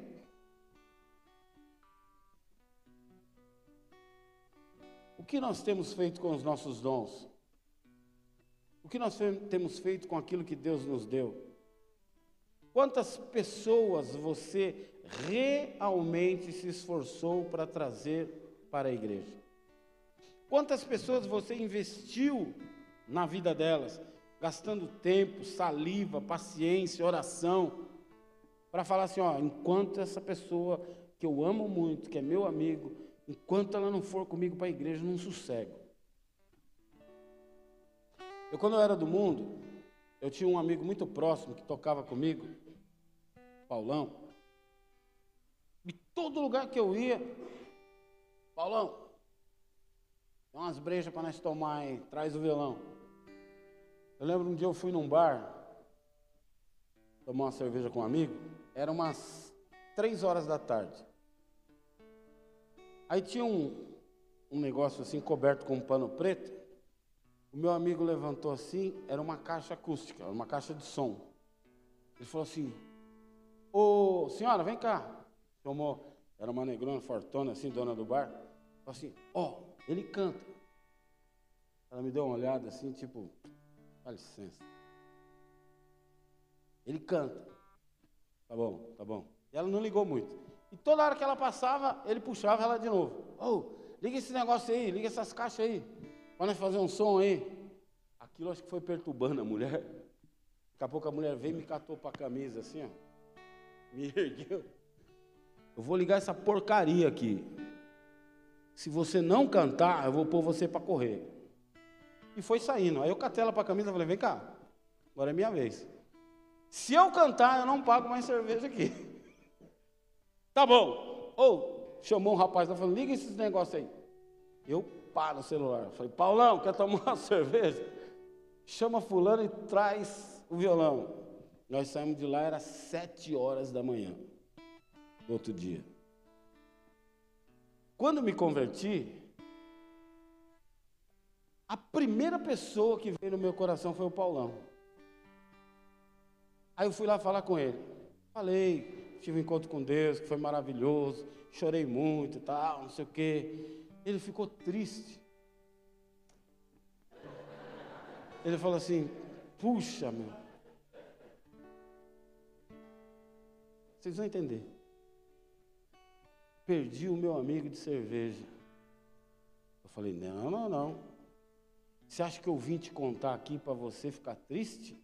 O que nós temos feito com os nossos dons? O que nós temos feito com aquilo que Deus nos deu? Quantas pessoas você realmente se esforçou para trazer para a igreja? Quantas pessoas você investiu na vida delas, gastando tempo, saliva, paciência, oração, para falar assim: ó, enquanto essa pessoa que eu amo muito, que é meu amigo, enquanto ela não for comigo para a igreja, não sossego. Eu, quando eu era do mundo, eu tinha um amigo muito próximo que tocava comigo, Paulão. E todo lugar que eu ia, Paulão, tem umas brejas para nós tomar aí, traz o violão. Eu lembro um dia eu fui num bar, tomar uma cerveja com um amigo, era umas três horas da tarde. Aí tinha um, um negócio assim coberto com um pano preto. O meu amigo levantou assim, era uma caixa acústica, uma caixa de som. Ele falou assim: Ô senhora, vem cá. Tomou, era uma negrona fortuna, assim, dona do bar. Falou assim: Ó, oh, ele canta. Ela me deu uma olhada assim, tipo, dá licença. Ele canta. Tá bom, tá bom. E ela não ligou muito. E toda hora que ela passava, ele puxava ela de novo. Oh, liga esse negócio aí, liga essas caixas aí. Para nós fazer um som aí. Aquilo acho que foi perturbando a mulher. Daqui a pouco a mulher veio e me catou para a camisa assim, ó. Me ergueu. Eu vou ligar essa porcaria aqui. Se você não cantar, eu vou pôr você para correr. E foi saindo. Aí eu catei ela para a camisa e falei: vem cá, agora é minha vez. Se eu cantar, eu não pago mais cerveja aqui. tá bom. Ou chamou um rapaz lá falando: liga esses negócios aí. Eu para o celular. Falei, Paulão, quer tomar uma cerveja? Chama fulano e traz o violão. Nós saímos de lá, era sete horas da manhã, outro dia. Quando me converti, A primeira pessoa que veio no meu coração foi o Paulão. Aí eu fui lá falar com ele. Falei, tive um encontro com Deus, que foi maravilhoso, chorei muito e tal, não sei o quê. Ele ficou triste. Ele falou assim: puxa, meu. Vocês vão entender. Perdi o meu amigo de cerveja. Eu falei: não, não, não. Você acha que eu vim te contar aqui para você ficar triste?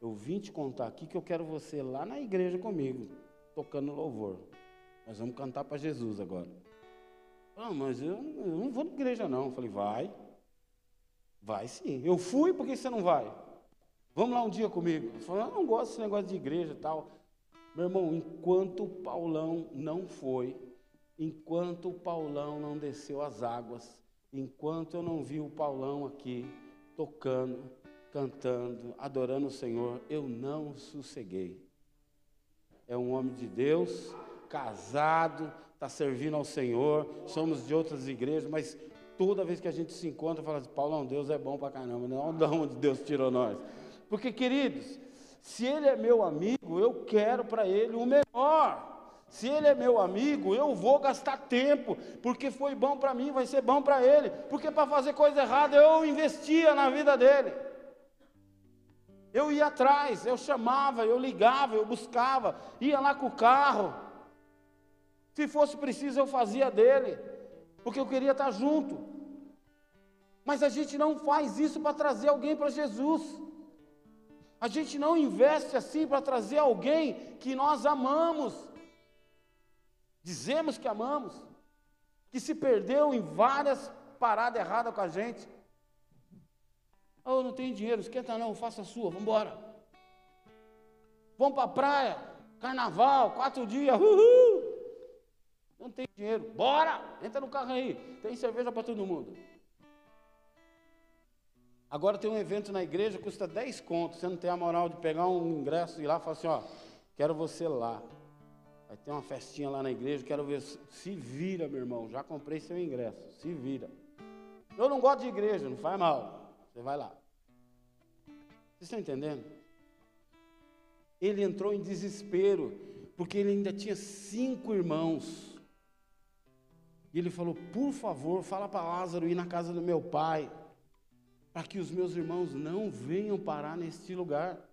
Eu vim te contar aqui que eu quero você lá na igreja comigo, tocando louvor. Nós vamos cantar para Jesus agora. Não, mas eu, eu, não vou na igreja não. Eu falei, vai. Vai sim. Eu fui, por que você não vai? Vamos lá um dia comigo. Ele falou, eu não gosto desse negócio de igreja e tal. Meu irmão, enquanto o Paulão não foi, enquanto o Paulão não desceu as águas, enquanto eu não vi o Paulão aqui tocando, cantando, adorando o Senhor, eu não sosseguei. É um homem de Deus, casado, está servindo ao Senhor, somos de outras igrejas, mas toda vez que a gente se encontra, fala assim, Paulão, Deus é bom para caramba, não de onde Deus tirou nós. Porque, queridos, se ele é meu amigo, eu quero para ele o melhor. Se ele é meu amigo, eu vou gastar tempo, porque foi bom para mim, vai ser bom para ele. Porque para fazer coisa errada eu investia na vida dele. Eu ia atrás, eu chamava, eu ligava, eu buscava, ia lá com o carro. Se fosse preciso, eu fazia dele, porque eu queria estar junto. Mas a gente não faz isso para trazer alguém para Jesus. A gente não investe assim para trazer alguém que nós amamos. Dizemos que amamos, que se perdeu em várias paradas erradas com a gente. Oh, não tenho dinheiro, esquenta não, faça a sua, vamos embora. Vamos para a praia, carnaval, quatro dias, uhul. Não tem dinheiro, bora, entra no carro aí, tem cerveja para todo mundo. Agora tem um evento na igreja, custa 10 contos, você não tem a moral de pegar um ingresso e ir lá e falar assim, ó, quero você lá. Vai ter uma festinha lá na igreja, quero ver, se vira, meu irmão, já comprei seu ingresso, se vira. Eu não gosto de igreja, não faz mal, você vai lá. Vocês estão entendendo? Ele entrou em desespero, porque ele ainda tinha cinco irmãos. E ele falou: Por favor, fala para Lázaro ir na casa do meu pai, para que os meus irmãos não venham parar neste lugar.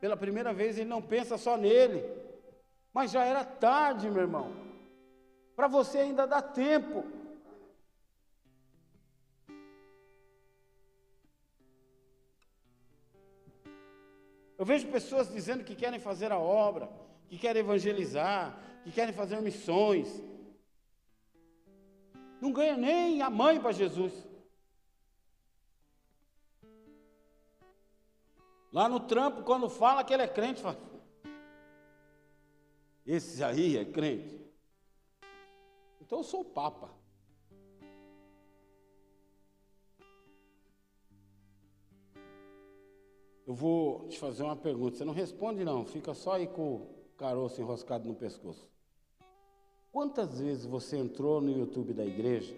Pela primeira vez ele não pensa só nele, mas já era tarde, meu irmão. Para você ainda dá tempo. Eu vejo pessoas dizendo que querem fazer a obra, que querem evangelizar, que querem fazer missões. Não ganha nem a mãe para Jesus. Lá no trampo, quando fala que ele é crente, fala, esse aí é crente. Então eu sou o Papa. Eu vou te fazer uma pergunta. Você não responde, não. Fica só aí com o caroço enroscado no pescoço. Quantas vezes você entrou no YouTube da igreja,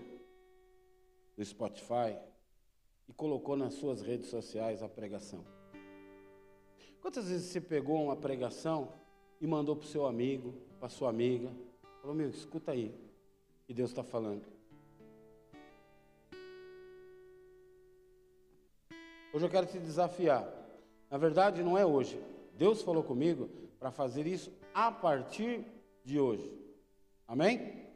no Spotify, e colocou nas suas redes sociais a pregação? Quantas vezes você pegou uma pregação e mandou para o seu amigo, para sua amiga? Falou, meu, escuta aí, que Deus está falando. Hoje eu quero te desafiar. Na verdade, não é hoje. Deus falou comigo para fazer isso a partir de hoje. Amém?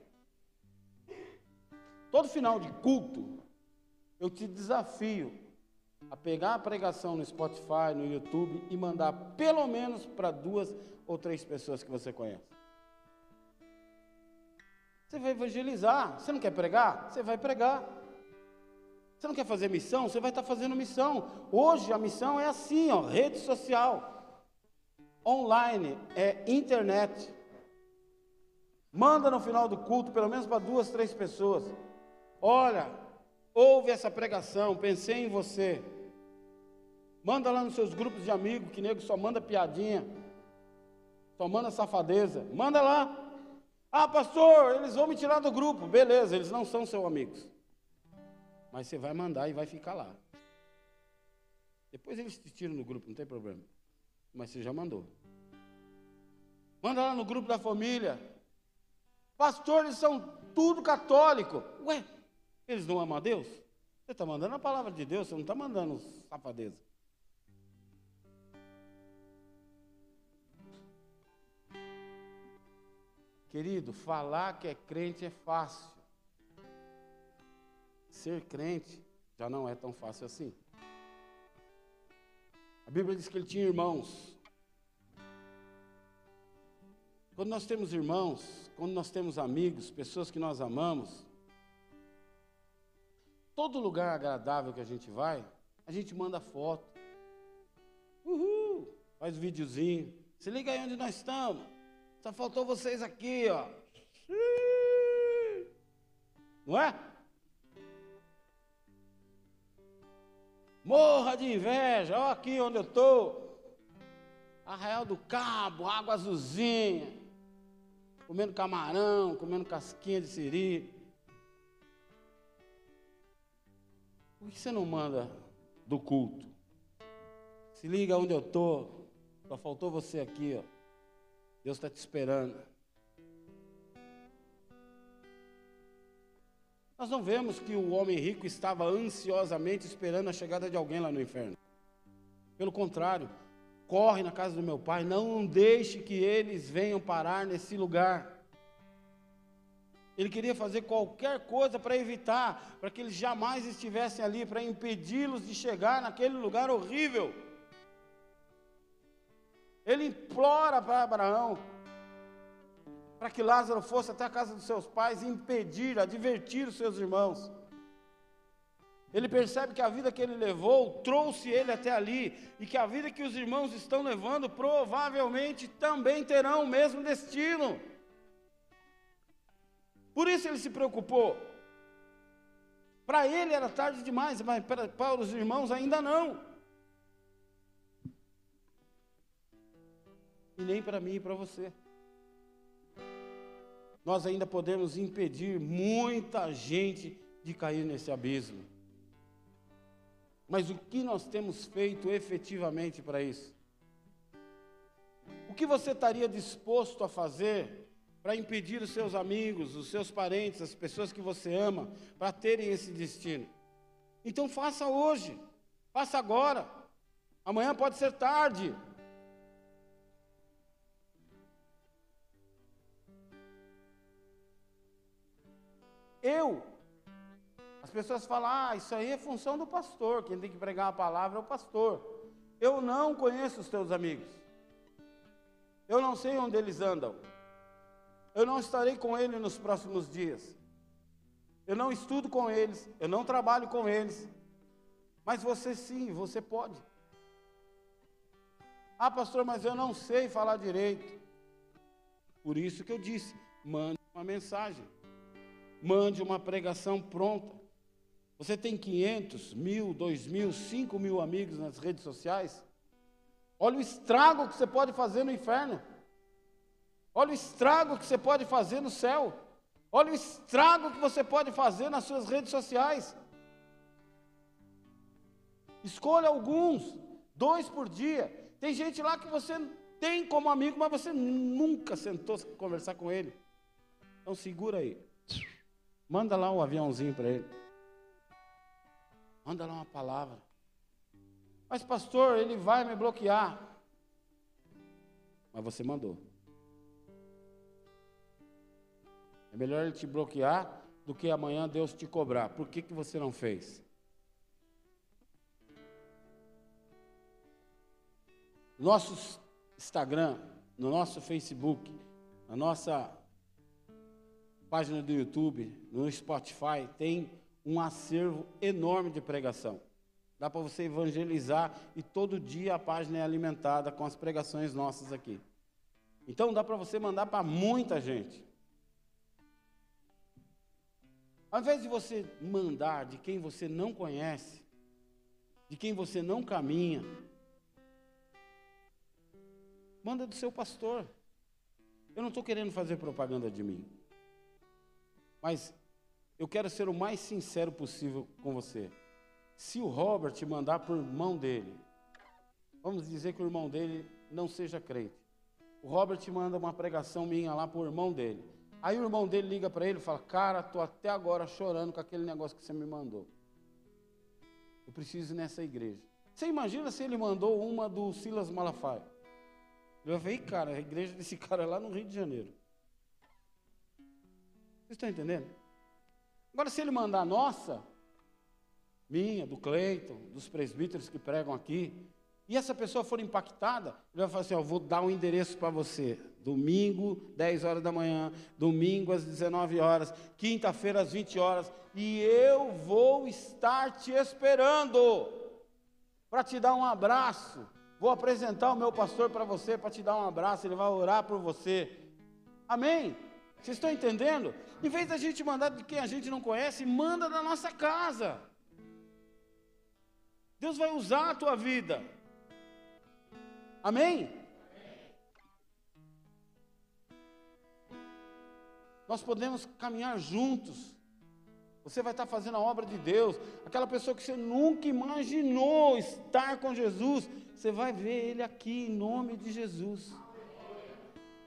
Todo final de culto, eu te desafio a pegar a pregação no Spotify, no YouTube e mandar pelo menos para duas ou três pessoas que você conhece. Você vai evangelizar. Você não quer pregar? Você vai pregar. Você não quer fazer missão? Você vai estar fazendo missão. Hoje a missão é assim, ó, rede social, online, é internet. Manda no final do culto, pelo menos para duas, três pessoas. Olha, ouve essa pregação, pensei em você. Manda lá nos seus grupos de amigos, que nego só manda piadinha, só manda safadeza. Manda lá. Ah, pastor, eles vão me tirar do grupo. Beleza, eles não são seus amigos. mas você vai mandar e vai ficar lá. Depois eles te tiram do grupo, não tem problema. Mas você já mandou. Manda lá no grupo da família. Pastores são tudo católico. Ué, eles não amam a Deus? Você está mandando a palavra de Deus, você não está mandando safadeza. Querido, falar que é crente é fácil. Ser crente já não é tão fácil assim. A Bíblia diz que ele tinha irmãos. Quando nós temos irmãos, quando nós temos amigos, pessoas que nós amamos, todo lugar agradável que a gente vai, a gente manda foto. Uhul! Faz videozinho. Se liga aí onde nós estamos. Só faltou vocês aqui, ó. Não é? Morra de inveja, ó aqui onde eu estou. Arraial do Cabo, água azulzinha. Comendo camarão, comendo casquinha de siri. Por que você não manda do culto? Se liga onde eu estou. Só faltou você aqui, ó. Deus está te esperando. Nós não vemos que o homem rico estava ansiosamente esperando a chegada de alguém lá no inferno. Pelo contrário, corre na casa do meu pai, não deixe que eles venham parar nesse lugar. Ele queria fazer qualquer coisa para evitar, para que eles jamais estivessem ali, para impedi-los de chegar naquele lugar horrível. Ele implora para Abraão para que Lázaro fosse até a casa dos seus pais e impedir, advertir os seus irmãos. Ele percebe que a vida que ele levou trouxe ele até ali e que a vida que os irmãos estão levando provavelmente também terão o mesmo destino. Por isso ele se preocupou. Para ele era tarde demais, mas para, para os irmãos ainda não. E nem para mim e para você. Nós ainda podemos impedir muita gente de cair nesse abismo. Mas o que nós temos feito efetivamente para isso? O que você estaria disposto a fazer para impedir os seus amigos, os seus parentes, as pessoas que você ama, para terem esse destino? Então faça hoje, faça agora. Amanhã pode ser tarde. Eu. As pessoas falam, ah, isso aí é função do pastor, quem tem que pregar a palavra é o pastor. Eu não conheço os teus amigos. Eu não sei onde eles andam. Eu não estarei com eles nos próximos dias. Eu não estudo com eles, eu não trabalho com eles. Mas você sim, você pode. Ah, pastor, mas eu não sei falar direito. Por isso que eu disse: mande uma mensagem mande uma pregação pronta. Você tem 500, mil, dois mil, cinco mil amigos nas redes sociais? Olha o estrago que você pode fazer no inferno. Olha o estrago que você pode fazer no céu. Olha o estrago que você pode fazer nas suas redes sociais. Escolha alguns, dois por dia. Tem gente lá que você tem como amigo, mas você nunca sentou conversar com ele. Então segura aí. Manda lá um aviãozinho para ele. Manda lá uma palavra. Mas, pastor, ele vai me bloquear. Mas você mandou. É melhor ele te bloquear do que amanhã Deus te cobrar. Por que, que você não fez? Nosso Instagram, no nosso Facebook, na nossa página do YouTube, no Spotify, tem um acervo enorme de pregação. Dá para você evangelizar e todo dia a página é alimentada com as pregações nossas aqui. Então dá para você mandar para muita gente. Ao invés de você mandar de quem você não conhece, de quem você não caminha, manda do seu pastor. Eu não estou querendo fazer propaganda de mim. Mas eu quero ser o mais sincero possível com você. Se o Robert mandar para o irmão dele, vamos dizer que o irmão dele não seja crente. O Robert manda uma pregação minha lá para o irmão dele. Aí o irmão dele liga para ele e fala: Cara, estou até agora chorando com aquele negócio que você me mandou. Eu preciso ir nessa igreja. Você imagina se ele mandou uma do Silas Malafaia? Eu falei, cara, a igreja desse cara é lá no Rio de Janeiro. Estão entendendo? Agora, se ele mandar nossa, minha, do Cleiton, dos presbíteros que pregam aqui, e essa pessoa for impactada, ele vai falar assim: ó, vou dar um endereço para você. Domingo, 10 horas da manhã, domingo às 19 horas, quinta-feira às 20 horas, e eu vou estar te esperando para te dar um abraço. Vou apresentar o meu pastor para você para te dar um abraço, ele vai orar por você. Amém? Vocês estão entendendo? Em vez da gente mandar de quem a gente não conhece, manda da nossa casa. Deus vai usar a tua vida. Amém? Nós podemos caminhar juntos. Você vai estar fazendo a obra de Deus. Aquela pessoa que você nunca imaginou estar com Jesus, você vai ver ele aqui em nome de Jesus.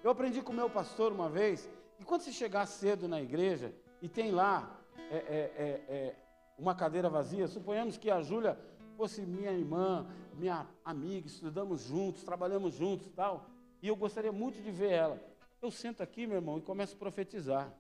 Eu aprendi com o meu pastor uma vez, e quando você chegar cedo na igreja e tem lá é, é, é, é uma cadeira vazia, suponhamos que a Júlia fosse minha irmã, minha amiga, estudamos juntos, trabalhamos juntos tal, e eu gostaria muito de ver ela. Eu sento aqui, meu irmão, e começo a profetizar.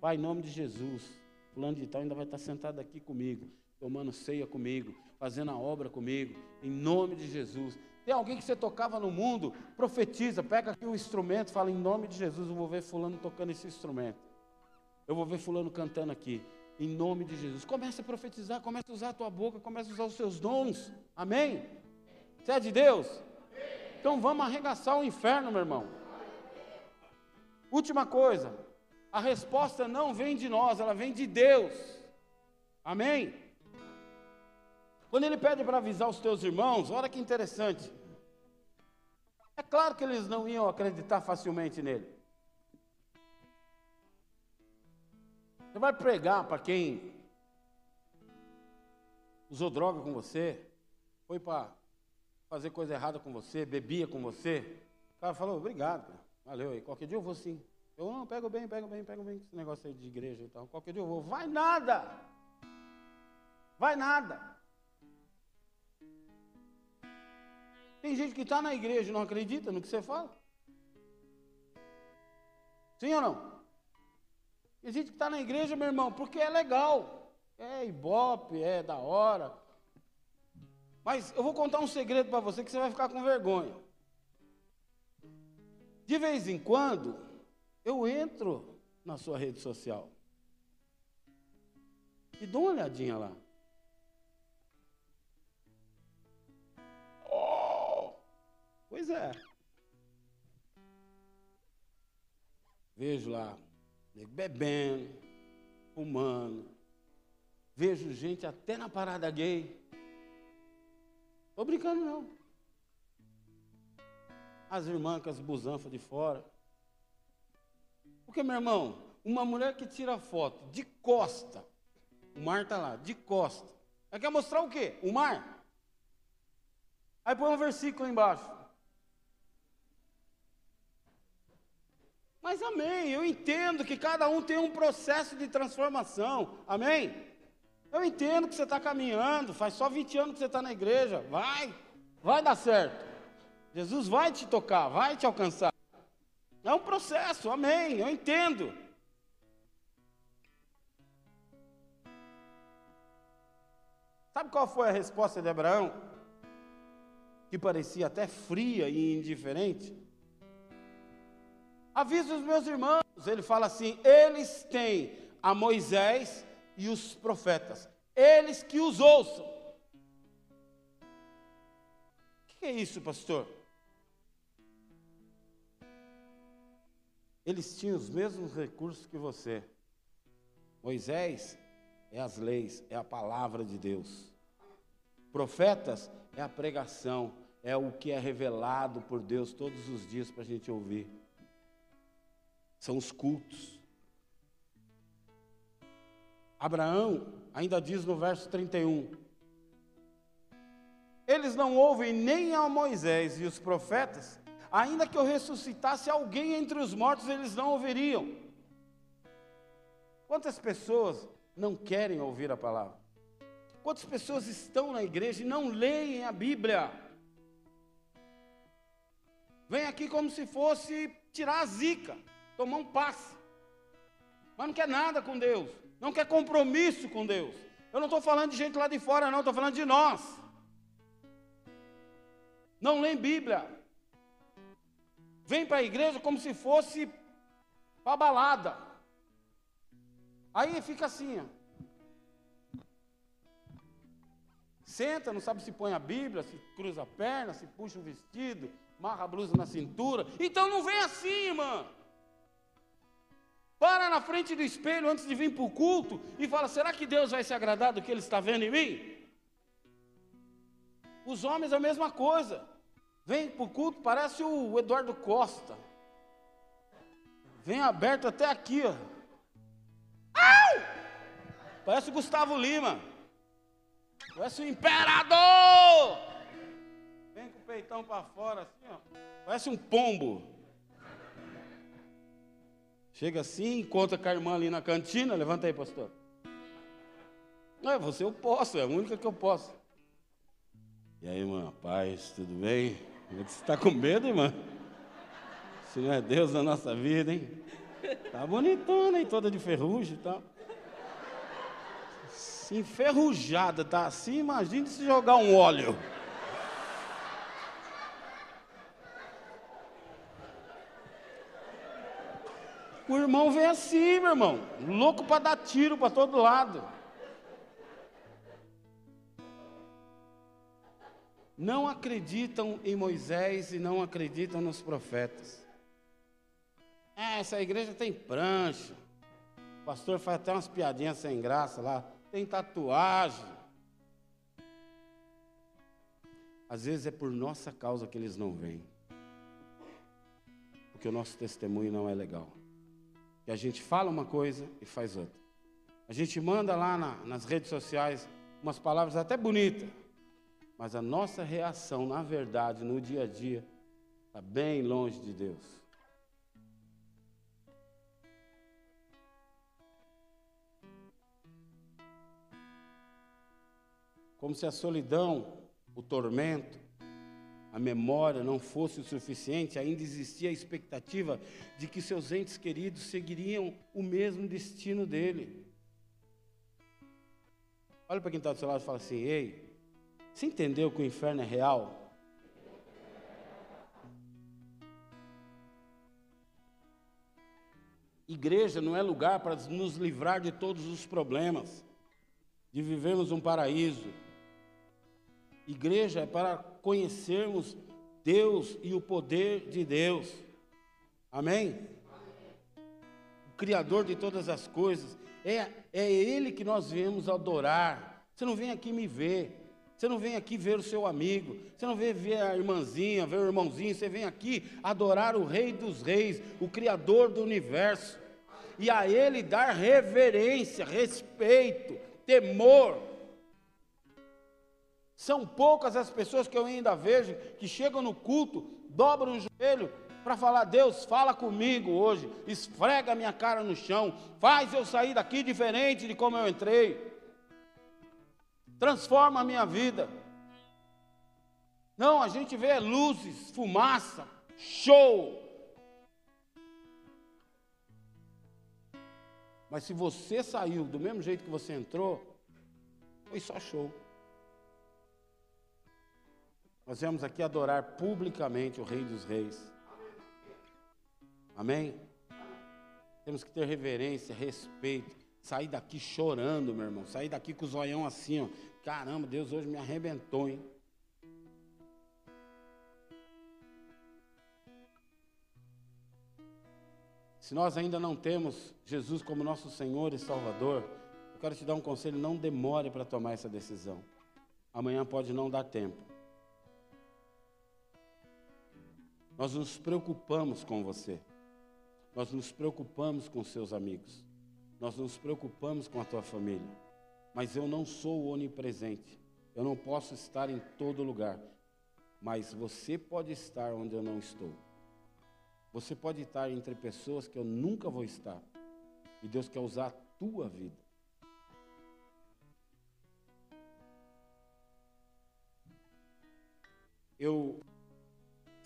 Pai, em nome de Jesus, fulano de tal ainda vai estar sentado aqui comigo, tomando ceia comigo, fazendo a obra comigo, em nome de Jesus. Tem alguém que você tocava no mundo, profetiza, pega aqui o instrumento, fala em nome de Jesus, eu vou ver fulano tocando esse instrumento. Eu vou ver fulano cantando aqui. Em nome de Jesus. Comece a profetizar, comece a usar a tua boca, comece a usar os seus dons. Amém? Você é de Deus? Então vamos arregaçar o inferno, meu irmão. Última coisa. A resposta não vem de nós, ela vem de Deus. Amém? Quando ele pede para avisar os teus irmãos, olha que interessante. É claro que eles não iam acreditar facilmente nele. Você vai pregar para quem usou droga com você, foi para fazer coisa errada com você, bebia com você. O cara falou, obrigado, cara. valeu aí. Qualquer dia eu vou sim. Eu não, pego bem, pego bem, pego bem esse negócio aí de igreja e tal. Qualquer dia eu vou. Vai nada! Vai nada! Tem gente que está na igreja e não acredita no que você fala. Sim ou não? Tem gente que está na igreja, meu irmão, porque é legal. É ibope, é da hora. Mas eu vou contar um segredo para você que você vai ficar com vergonha. De vez em quando, eu entro na sua rede social. E dou uma olhadinha lá. Pois é. Vejo lá bebendo, fumando. Vejo gente até na parada gay. Estou brincando não. As irmãs com as busanfas de fora. Porque, meu irmão, uma mulher que tira foto de costa, o mar está lá, de costa. Ela quer mostrar o quê? O mar. Aí põe um versículo embaixo. Mas amém, eu entendo que cada um tem um processo de transformação, amém? Eu entendo que você está caminhando, faz só 20 anos que você está na igreja, vai, vai dar certo. Jesus vai te tocar, vai te alcançar. É um processo, amém, eu entendo. Sabe qual foi a resposta de Abraão? Que parecia até fria e indiferente. Avisa os meus irmãos. Ele fala assim: eles têm a Moisés e os profetas, eles que os ouçam. O que é isso, pastor? Eles tinham os mesmos recursos que você. Moisés é as leis, é a palavra de Deus. Profetas é a pregação, é o que é revelado por Deus todos os dias para a gente ouvir são os cultos. Abraão ainda diz no verso 31: Eles não ouvem nem a Moisés e os profetas, ainda que eu ressuscitasse alguém entre os mortos, eles não ouviriam. Quantas pessoas não querem ouvir a palavra? Quantas pessoas estão na igreja e não leem a Bíblia? Vem aqui como se fosse tirar a zica, tomar um passe. Mas não quer nada com Deus, não quer compromisso com Deus. Eu não estou falando de gente lá de fora, não, estou falando de nós. Não lê Bíblia. Vem para a igreja como se fosse para balada. Aí fica assim, ó. Senta, não sabe se põe a Bíblia, se cruza a perna, se puxa o vestido, marra a blusa na cintura. Então não vem assim, irmã. Para na frente do espelho antes de vir para o culto e fala: será que Deus vai se agradar do que Ele está vendo em mim? Os homens a mesma coisa. Vem para o culto, parece o Eduardo Costa. Vem aberto até aqui, ó. Au! Parece o Gustavo Lima. Parece o imperador. Vem com o peitão para fora assim, ó. Parece um pombo. Chega assim, encontra com a irmã ali na cantina. Levanta aí, pastor. Não, é você eu posso, é a única que eu posso. E aí, irmã, paz, tudo bem? Você está com medo, irmã? Se não é Deus na nossa vida, hein? Tá bonitona, hein? Toda de ferrugem e tal. Enferrujada, tá assim, imagine se jogar um óleo. O irmão vem assim, meu irmão, louco para dar tiro para todo lado. Não acreditam em Moisés e não acreditam nos profetas. É, essa igreja tem prancha. O pastor faz até umas piadinhas sem graça lá. Tem tatuagem. Às vezes é por nossa causa que eles não vêm. Porque o nosso testemunho não é legal. Que a gente fala uma coisa e faz outra. A gente manda lá na, nas redes sociais umas palavras até bonitas. Mas a nossa reação, na verdade, no dia a dia, está bem longe de Deus. como se a solidão, o tormento, a memória não fosse o suficiente, ainda existia a expectativa de que seus entes queridos seguiriam o mesmo destino dele. Olha para quem está do seu lado e fala assim: Ei, você entendeu que o inferno é real? Igreja não é lugar para nos livrar de todos os problemas, de vivermos um paraíso, Igreja é para conhecermos Deus e o poder de Deus. Amém? O Criador de todas as coisas. É, é Ele que nós viemos adorar. Você não vem aqui me ver. Você não vem aqui ver o seu amigo. Você não vem ver a irmãzinha, ver o irmãozinho. Você vem aqui adorar o Rei dos Reis, o Criador do universo. E a Ele dar reverência, respeito, temor. São poucas as pessoas que eu ainda vejo que chegam no culto, dobram o joelho para falar: Deus, fala comigo hoje, esfrega minha cara no chão, faz eu sair daqui diferente de como eu entrei, transforma a minha vida. Não, a gente vê luzes, fumaça, show. Mas se você saiu do mesmo jeito que você entrou, foi só show. Nós viemos aqui adorar publicamente o Rei dos Reis. Amém? Temos que ter reverência, respeito. Sair daqui chorando, meu irmão. Sair daqui com o zoião assim, ó. Caramba, Deus hoje me arrebentou, hein? Se nós ainda não temos Jesus como nosso Senhor e Salvador, eu quero te dar um conselho: não demore para tomar essa decisão. Amanhã pode não dar tempo. Nós nos preocupamos com você. Nós nos preocupamos com seus amigos. nós nos preocupamos com a tua família, mas eu não sou onipresente, eu não posso estar em todo lugar, mas você pode estar onde eu não estou. Você pode estar entre pessoas que eu nunca vou estar, e Deus quer usar a tua vida. Eu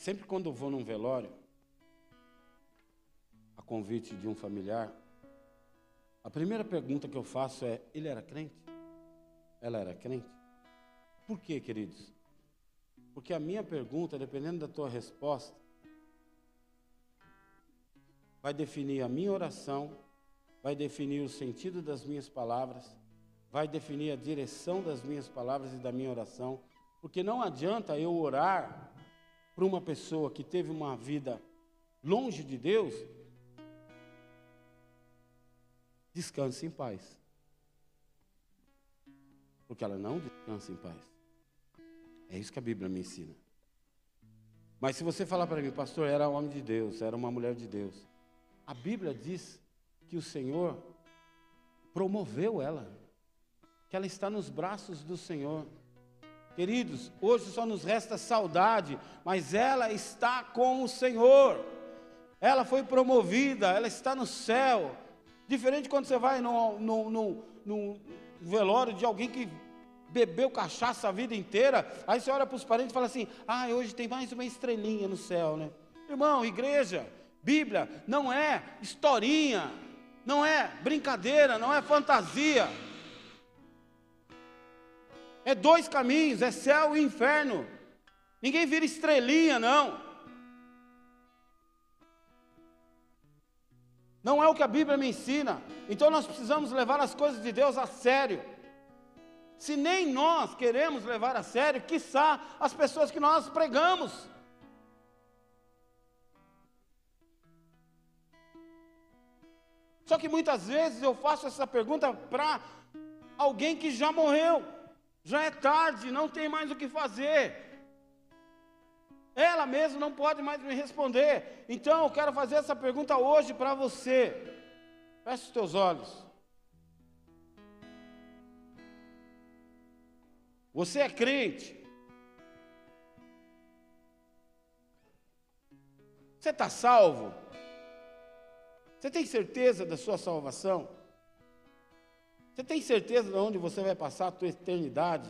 sempre quando vou num velório, a convite de um familiar, a primeira pergunta que eu faço é: ele era crente? Ela era crente? Por quê, queridos? Porque a minha pergunta, dependendo da tua resposta, vai definir a minha oração, vai definir o sentido das minhas palavras, vai definir a direção das minhas palavras e da minha oração, porque não adianta eu orar para uma pessoa que teve uma vida longe de Deus, descanse em paz. Porque ela não descansa em paz. É isso que a Bíblia me ensina. Mas se você falar para mim, pastor, era um homem de Deus, era uma mulher de Deus. A Bíblia diz que o Senhor promoveu ela, que ela está nos braços do Senhor. Queridos, hoje só nos resta saudade, mas ela está com o Senhor. Ela foi promovida, ela está no céu. Diferente quando você vai no velório de alguém que bebeu cachaça a vida inteira, aí você olha para os parentes e fala assim: ah, hoje tem mais uma estrelinha no céu, né? Irmão, igreja, Bíblia, não é historinha, não é brincadeira, não é fantasia. É dois caminhos, é céu e inferno. Ninguém vira estrelinha, não. Não é o que a Bíblia me ensina. Então nós precisamos levar as coisas de Deus a sério. Se nem nós queremos levar a sério, quiçá as pessoas que nós pregamos. Só que muitas vezes eu faço essa pergunta para alguém que já morreu já é tarde, não tem mais o que fazer. Ela mesma não pode mais me responder. Então eu quero fazer essa pergunta hoje para você. Feche os teus olhos. Você é crente. Você está salvo? Você tem certeza da sua salvação? Você tem certeza de onde você vai passar a tua eternidade?